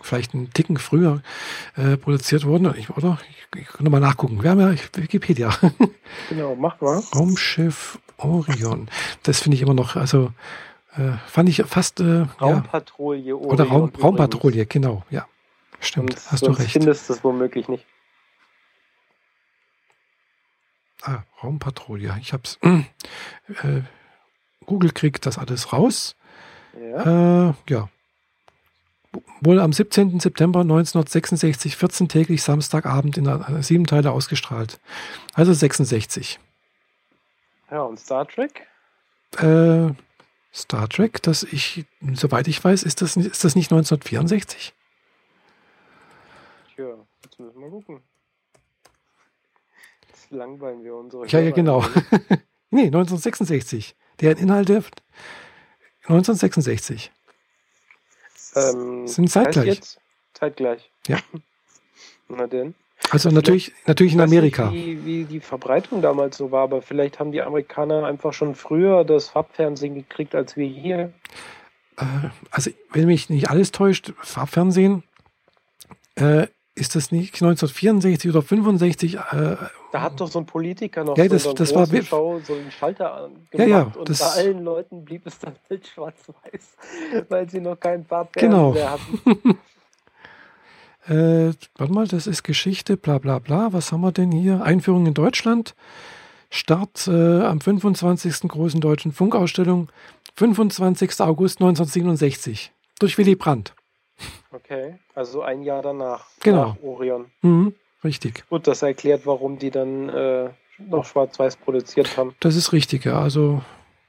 vielleicht einen Ticken früher äh, produziert worden, ich, oder? Ich, ich kann nochmal nachgucken. Wir haben ja Wikipedia. Genau, mach mal. Raumschiff Orion. Das finde ich immer noch, also äh, fand ich fast äh, ja, Raumpatrouille oder Orion Raum, übrigens. Raumpatrouille, genau, ja. Stimmt, Sonst- hast du recht. findest du es womöglich nicht. Ah, Raumpatrouille. Ich hab's. Äh, Google kriegt das alles raus. Ja. Äh, ja. Wohl am 17. September 1966, 14 täglich Samstagabend in der, äh, sieben Teile ausgestrahlt. Also 66. ja, und Star Trek? Äh, Star Trek, das ich, soweit ich weiß, ist das, ist das nicht 1964? Tja, jetzt müssen wir gucken. Jetzt langweilen wir unsere Ja, ja, genau. nee, 1966. Deren Inhalte 1966. Ähm, Sind zeitgleich. Jetzt? Zeitgleich. Ja. Na denn. Also natürlich, natürlich in Ich weiß Amerika. Nicht, wie, wie die Verbreitung damals so war, aber vielleicht haben die Amerikaner einfach schon früher das Farbfernsehen gekriegt als wir hier. Äh, also wenn mich nicht alles täuscht, Farbfernsehen, äh, ist das nicht 1964 oder 65? Äh, Da hat doch so ein Politiker noch Ja, so, das- so, einen das war Show, so einen Schalter an- Ja, gemacht ja, und das- bei allen Leuten blieb es dann halt schwarz-weiß, weil sie noch keinen Genau. Farbfernseher hatten. Äh, warte mal, das ist Geschichte, bla bla bla. Was haben wir denn hier? Einführung in Deutschland. Start äh, am 25. Großen Deutschen Funkausstellung, 25. August 1967. Durch Willy Brandt. Okay, also ein Jahr danach. Genau. Nach Orion. Mhm, richtig. Gut, das erklärt, warum die dann äh, noch schwarz-weiß produziert haben. Das ist richtig, ja. Also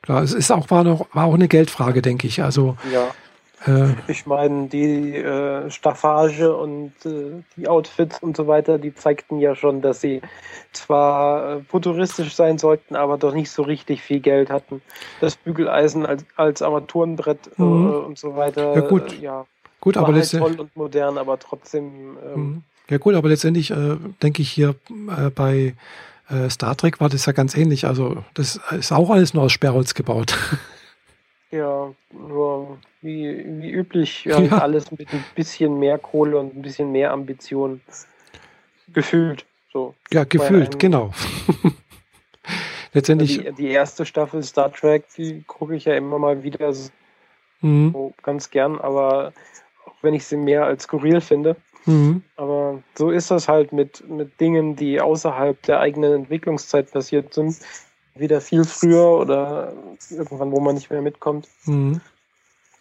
klar, es ist auch, war, noch, war auch eine Geldfrage, denke ich. Also Ja. äh, Ich meine, die äh, Staffage und äh, die Outfits und so weiter, die zeigten ja schon, dass sie zwar äh, futuristisch sein sollten, aber doch nicht so richtig viel Geld hatten. Das Bügeleisen als, als Armaturenbrett äh, Mhm. und so weiter. Ja, gut. Äh, ja, gut, war aber halt letztendlich. toll und modern, aber trotzdem. Ähm, Mhm. Ja gut, aber letztendlich äh, denke ich hier äh, bei äh, Star Trek war das ja ganz ähnlich. Also das ist auch alles nur aus Sperrholz gebaut. Ja, nur wie, wie üblich halt Ja. alles mit ein bisschen mehr Kohle und ein bisschen mehr Ambition gefühlt. So. ja, gefühlt, genau. letztendlich, Die, die erste Staffel Star Trek, die gucke ich ja immer mal wieder mhm, so ganz gern, aber wenn ich sie mehr als skurril finde. mhm, Aber so ist das halt mit, mit Dingen, die außerhalb der eigenen Entwicklungszeit passiert sind. Wieder viel früher oder irgendwann, wo man nicht mehr mitkommt. mhm.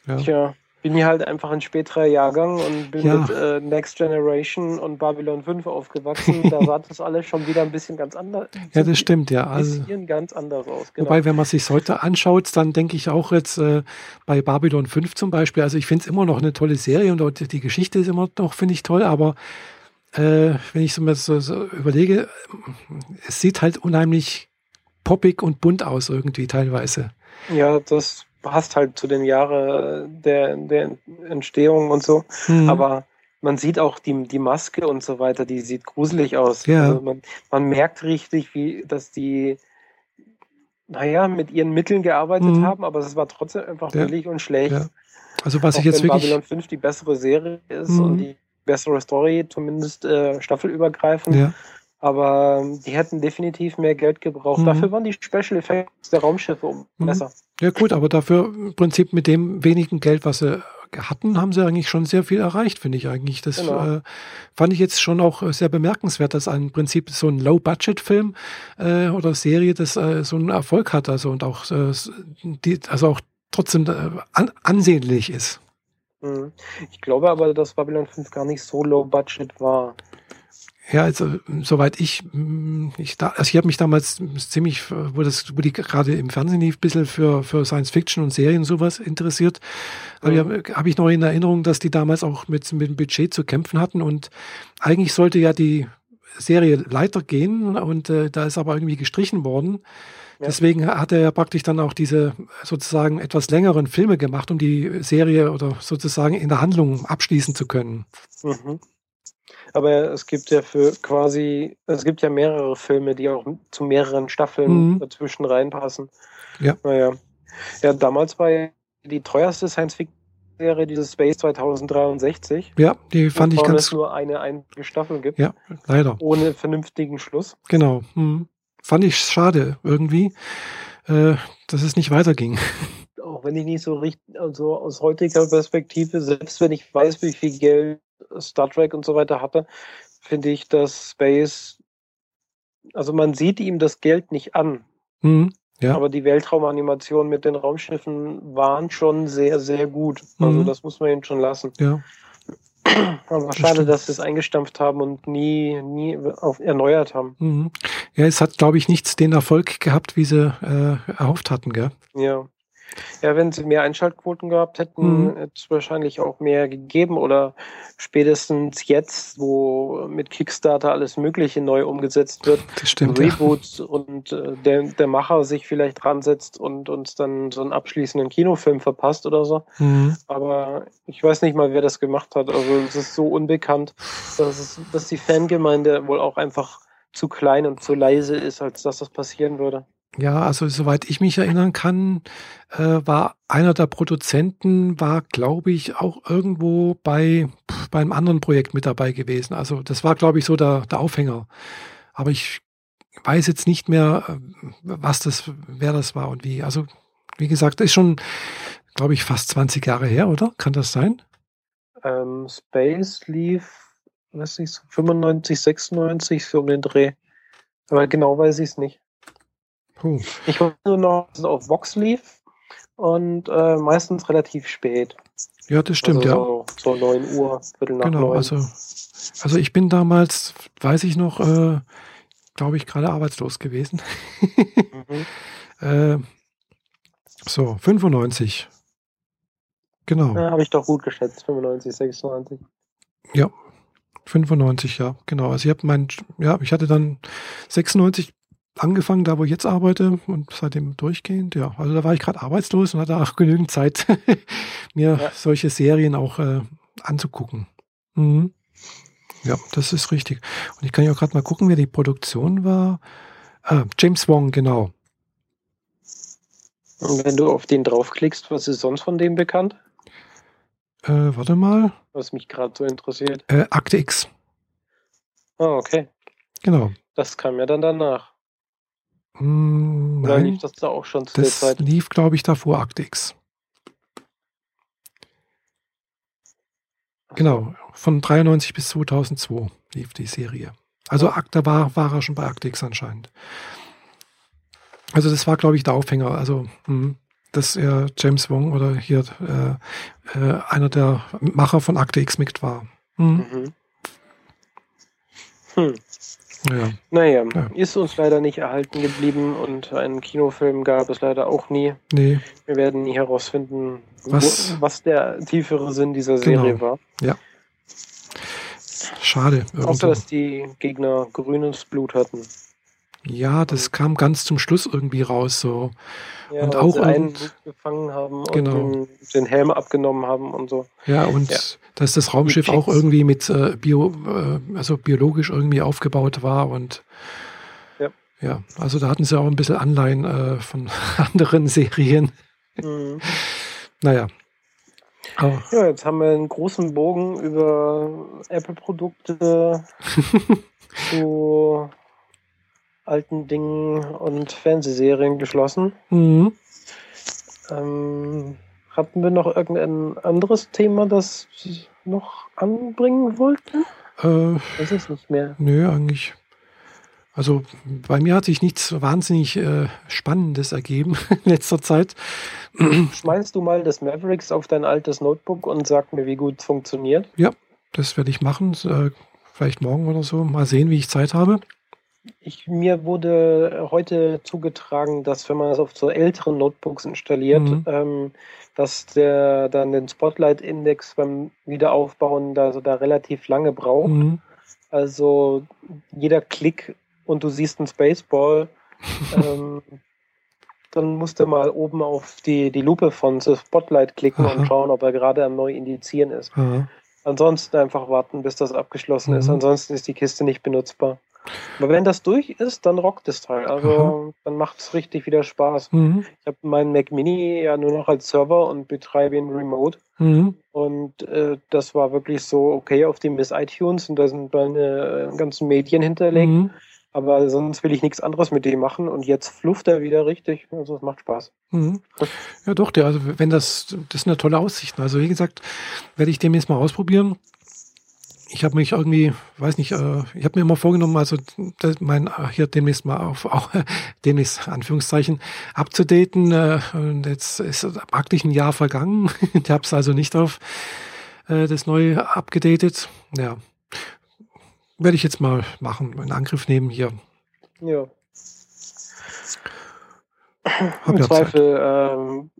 Ja. Tja, bin hier halt einfach ein späterer Jahrgang und bin Ja. mit äh, Next Generation und Babylon 5 aufgewachsen. da sah das alles schon wieder ein bisschen ganz anders. ja, das stimmt, ja. Also, bisschen ganz anders aus. Genau. Wobei, wenn man sich heute anschaut, dann denke ich auch jetzt äh, bei Babylon 5 zum Beispiel, also ich finde es immer noch eine tolle Serie und auch die Geschichte ist immer noch, finde ich toll, aber äh, wenn ich so, mal so, so überlege, es sieht halt unheimlich poppig und bunt aus irgendwie teilweise. Ja, das passt halt zu den Jahren der, der Entstehung und so. Mhm. Aber man sieht auch die, die Maske und so weiter, die sieht gruselig aus. Ja. Also man, man merkt richtig, wie, dass die, naja, mit ihren Mitteln gearbeitet Mhm. haben, aber es war trotzdem einfach Ja. billig und schlecht. Ja. also was auch ich jetzt wenn wirklich, Babylon 5 die bessere Serie ist Mhm. und die bessere Story, zumindest äh, staffelübergreifend. ja, Aber ähm, die hätten definitiv mehr Geld gebraucht. Mhm. Dafür waren die Special Effects der Raumschiffe um Mhm. besser. ja gut, aber dafür im Prinzip mit dem wenigen Geld, was sie hatten, haben sie eigentlich schon sehr viel erreicht, finde ich eigentlich. Das Genau. äh, fand ich jetzt schon auch sehr bemerkenswert, dass im Prinzip so ein Low-Budget-Film äh, oder Serie das äh, so einen Erfolg hat, also und auch äh, die, also auch trotzdem äh, an, ansehnlich ist. Mhm. Ich glaube aber, dass Babylon 5 gar nicht so low budget war. Ja, also soweit ich, mh, ich, da, also ich habe mich damals ziemlich, wo das, wo die gerade im Fernsehen lief, ein bisschen für, für Science Fiction und Serien sowas interessiert. Aber Mhm. habe hab ich noch in Erinnerung, dass die damals auch mit, mit dem Budget zu kämpfen hatten und eigentlich sollte ja die Serie weitergehen und äh, da ist aber irgendwie gestrichen worden. Ja. Deswegen hat er ja praktisch dann auch diese sozusagen etwas längeren Filme gemacht, um die Serie oder sozusagen in der Handlung abschließen zu können. Mhm. Aber es gibt ja für quasi, es gibt ja mehrere Filme, die auch zu mehreren Staffeln Mhm. dazwischen reinpassen. Ja. Naja. Ja, damals war ja die teuerste Science-Fiction-Serie dieses Space 2063. Ja, die fand ich ganz, es nur eine einzige Staffel gibt. ja, leider. Ohne vernünftigen Schluss. Genau. Hm. Fand ich schade irgendwie, äh, dass es nicht weiterging. Auch wenn ich nicht so richtig, also aus heutiger Perspektive, selbst wenn ich weiß, wie viel Geld Star Trek und so weiter hatte, finde ich, dass Space, also man sieht ihm das Geld nicht an. Hm. Ja. Aber die Weltraumanimationen mit den Raumschiffen waren schon sehr, sehr gut. Also Mhm. das muss man ihnen schon lassen. Ja. Aber Das schade, stimmt. dass sie es eingestampft haben und nie, nie auf, erneuert haben. Mhm. Ja, es hat, glaube ich, nicht den Erfolg gehabt, wie sie äh, erhofft hatten, gell? Ja. Ja, wenn sie mehr Einschaltquoten gehabt hätten, Mhm. hätte es wahrscheinlich auch mehr gegeben oder spätestens jetzt, wo mit Kickstarter alles Mögliche neu umgesetzt wird, Das stimmt. Ja. Reboots und äh, der, der Macher sich vielleicht dran setzt und uns dann so einen abschließenden Kinofilm verpasst oder so. Mhm. Aber ich weiß nicht mal, wer das gemacht hat. Also es ist so unbekannt, dass, es, dass die Fangemeinde wohl auch einfach zu klein und zu leise ist, als dass das passieren würde. Ja, also soweit ich mich erinnern kann, äh, war einer der Produzenten, war, glaube ich, auch irgendwo bei, pf, bei einem anderen Projekt mit dabei gewesen. Also das war, glaube ich, so der, der Aufhänger. Aber ich weiß jetzt nicht mehr, äh, was das, wer das war und wie. Also, wie gesagt, ist schon, glaube ich, fast 20 Jahre her, oder? Kann das sein? Ähm, Space lief, weiß nicht, so 95, 96, so um den Dreh. Aber genau weiß ich es nicht. Puh. Ich weiß nur noch, auf Vox lief und äh, meistens relativ spät. Ja, das stimmt, also ja. so, so 9 Uhr, Viertel nach Genau, 9. also, also ich bin damals, weiß ich noch, äh, glaube ich, gerade arbeitslos gewesen. Mhm. Äh, so, 95. Genau, Ja, habe ich doch gut geschätzt, 95, 96. 95, ja, genau. Also ich habe mein, ja, ich hatte dann 96 angefangen, da wo ich jetzt arbeite und seitdem durchgehend, ja. Also da war ich gerade arbeitslos und hatte auch genügend Zeit, mir Ja. solche Serien auch äh, anzugucken. Mhm. Ja, das ist richtig. Und ich kann ja auch gerade mal gucken, wer die Produktion war. Ah, James Wong, genau. Und wenn du auf den draufklickst, was ist sonst von dem bekannt? Äh, warte mal. Was mich gerade so interessiert. Äh, Akte X. Ah, okay. Genau. Das kam ja dann danach. Hm, Oder nein, lief das da auch schon zu der das Zeit? lief, glaube ich, davor Akte X. Genau, von 93 bis 2002 lief die Serie. Also Akte war, war er schon bei Akte X anscheinend. Also das war, glaube ich, der Aufhänger. Also hm, dass er James Wong oder hier äh, äh, einer der Macher von Akte X mit war. Hm, Mhm. Hm. Ja. Naja, Ja. ist uns leider nicht erhalten geblieben und einen Kinofilm gab es leider auch nie. Nee, Wir werden nie herausfinden, Was- wo, was der tiefere Sinn dieser Serie Genau. war. schade. Außer, irgendwo. dass die Gegner grünes Blut hatten. Ja, das kam ganz zum Schluss irgendwie raus. So. Ja, Und auch sie einen gefangen haben Genau. und den, den Helm abgenommen haben und so. Ja, und Ja. dass das Raumschiff auch irgendwie mit äh, Bio, äh, also biologisch irgendwie aufgebaut war und Ja. ja, also da hatten sie auch ein bisschen Anleihen äh, von anderen Serien. Mhm. Naja. Aber, Ja, jetzt haben wir einen großen Bogen über Apple-Produkte zu alten Dingen und Fernsehserien geschlossen. mhm. Ähm, hatten wir noch irgendein anderes Thema, das Sie noch anbringen wollten? äh, Das ist nicht mehr. nö, eigentlich. Also bei mir hat sich nichts wahnsinnig äh, Spannendes ergeben in letzter Zeit. Schmeißt du mal das Mavericks auf dein altes Notebook und sag mir, wie gut es funktioniert? Das werde ich machen, äh, vielleicht morgen oder so. Mal sehen, wie ich Zeit habe. Ich, mir wurde heute zugetragen, dass wenn man es auf so älteren Notebooks installiert, Mhm. ähm, dass der dann den Spotlight-Index beim Wiederaufbauen da, so da relativ lange braucht. Mhm. Also jeder Klick und du siehst einen Spaceball, ähm, dann musst du mal oben auf die, die Lupe von The Spotlight klicken Aha. und schauen, ob er gerade am neu indizieren ist. Ja. Ansonsten einfach warten, bis das abgeschlossen ist. Mhm. Ansonsten ist die Kiste nicht benutzbar. Aber wenn das durch ist, dann rockt das Teil. Also dann macht es richtig wieder Spaß. Mhm. Ich habe meinen Mac Mini ja nur noch als Server und betreibe ihn remote. Mhm. Und äh, das war wirklich so okay auf dem ist iTunes und da sind meine äh, ganzen Medien hinterlegt. Mhm. Aber sonst will ich nichts anderes mit dem machen und jetzt flufft er wieder richtig. Also es macht Spaß. Mhm. Ja, doch, der, also wenn das, das sind ja tolle Aussichten. Also wie gesagt, werde ich demnächst mal ausprobieren. Ich habe mich irgendwie, weiß nicht, äh, ich habe mir immer vorgenommen, also das, mein äh, hier demnächst mal auf, auch demnächst Anführungszeichen abzudaten. Äh, und jetzt ist praktisch ein Jahr vergangen. ich habe es also nicht auf äh, das neue abgedatet. Ja, werde ich jetzt mal machen, in Angriff nehmen hier. Ja. Hab Im. Zweifel ähm,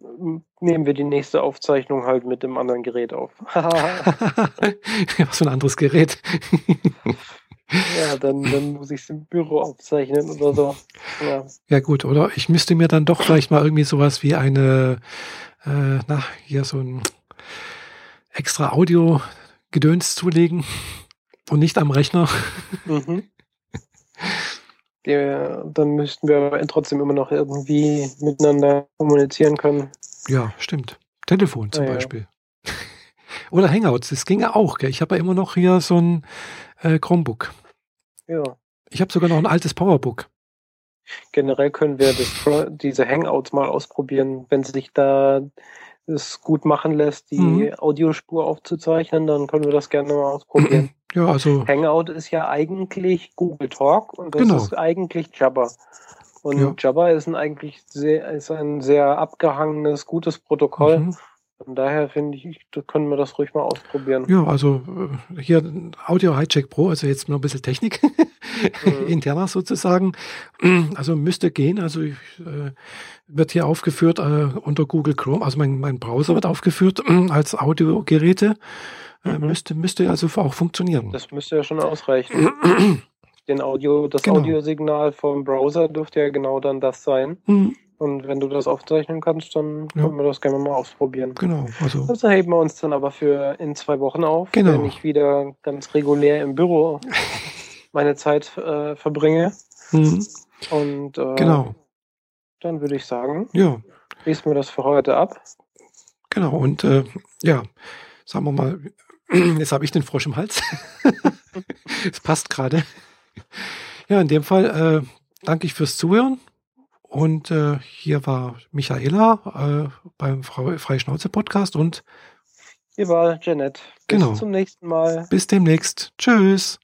nehmen wir die nächste Aufzeichnung halt mit dem anderen Gerät auf. ja, so ein anderes Gerät. ja, dann, dann muss ich es im Büro aufzeichnen oder so. Ja. Ja gut, oder ich müsste mir dann doch vielleicht mal irgendwie sowas wie eine, äh, na, hier so ein extra Audio-Gedöns zulegen und nicht am Rechner. Mhm. Der, dann müssten wir aber trotzdem immer noch irgendwie miteinander kommunizieren können. Ja, stimmt. Telefon zum Ja, ja. Beispiel. Oder Hangouts, das ginge auch. Gell? Ich habe ja immer noch hier so ein äh, Chromebook. Ja. Ich habe sogar noch ein altes Powerbook. Generell können wir das, diese Hangouts mal ausprobieren. Wenn sich da es gut machen lässt, die Mhm. Audiospur aufzuzeichnen, dann können wir das gerne mal ausprobieren. Ja, also, Hangout ist ja eigentlich Google Talk und das Genau. ist eigentlich Jabba. Und Ja. Jabba ist ein eigentlich sehr, ist ein sehr abgehangenes, gutes Protokoll. mhm. Von daher finde ich, da können wir das ruhig mal ausprobieren. ja, also äh, hier Audio Hijack Pro, also jetzt noch ein bisschen Technik, Mhm. interner sozusagen. Also müsste gehen. Also ich, äh, wird hier aufgeführt äh, unter Google Chrome, also mein, mein Browser wird aufgeführt als Audiogeräte. Äh, Mhm. müsste, müsste also auch funktionieren. Das müsste ja schon ausreichen. Den Audio, das Genau. Audiosignal vom Browser dürfte ja genau dann das sein. Hm, Und wenn du das aufzeichnen kannst, dann Ja. können wir das gerne mal ausprobieren. genau, also Das heben wir uns dann aber für in zwei Wochen auf, Genau. wenn ich wieder ganz regulär im Büro meine Zeit äh, verbringe. hm, Und äh, genau, dann würde ich sagen, ja, schließen wir das für heute ab. genau. Und äh, ja, sagen wir mal, jetzt habe ich den Frosch im Hals. Es passt gerade. Ja, in dem Fall äh, danke ich fürs Zuhören. Und äh, hier war Michaela äh, beim Frau- Freischnauze Podcast und Hier war Janet. Bis Genau. zum nächsten Mal. bis demnächst. Tschüss.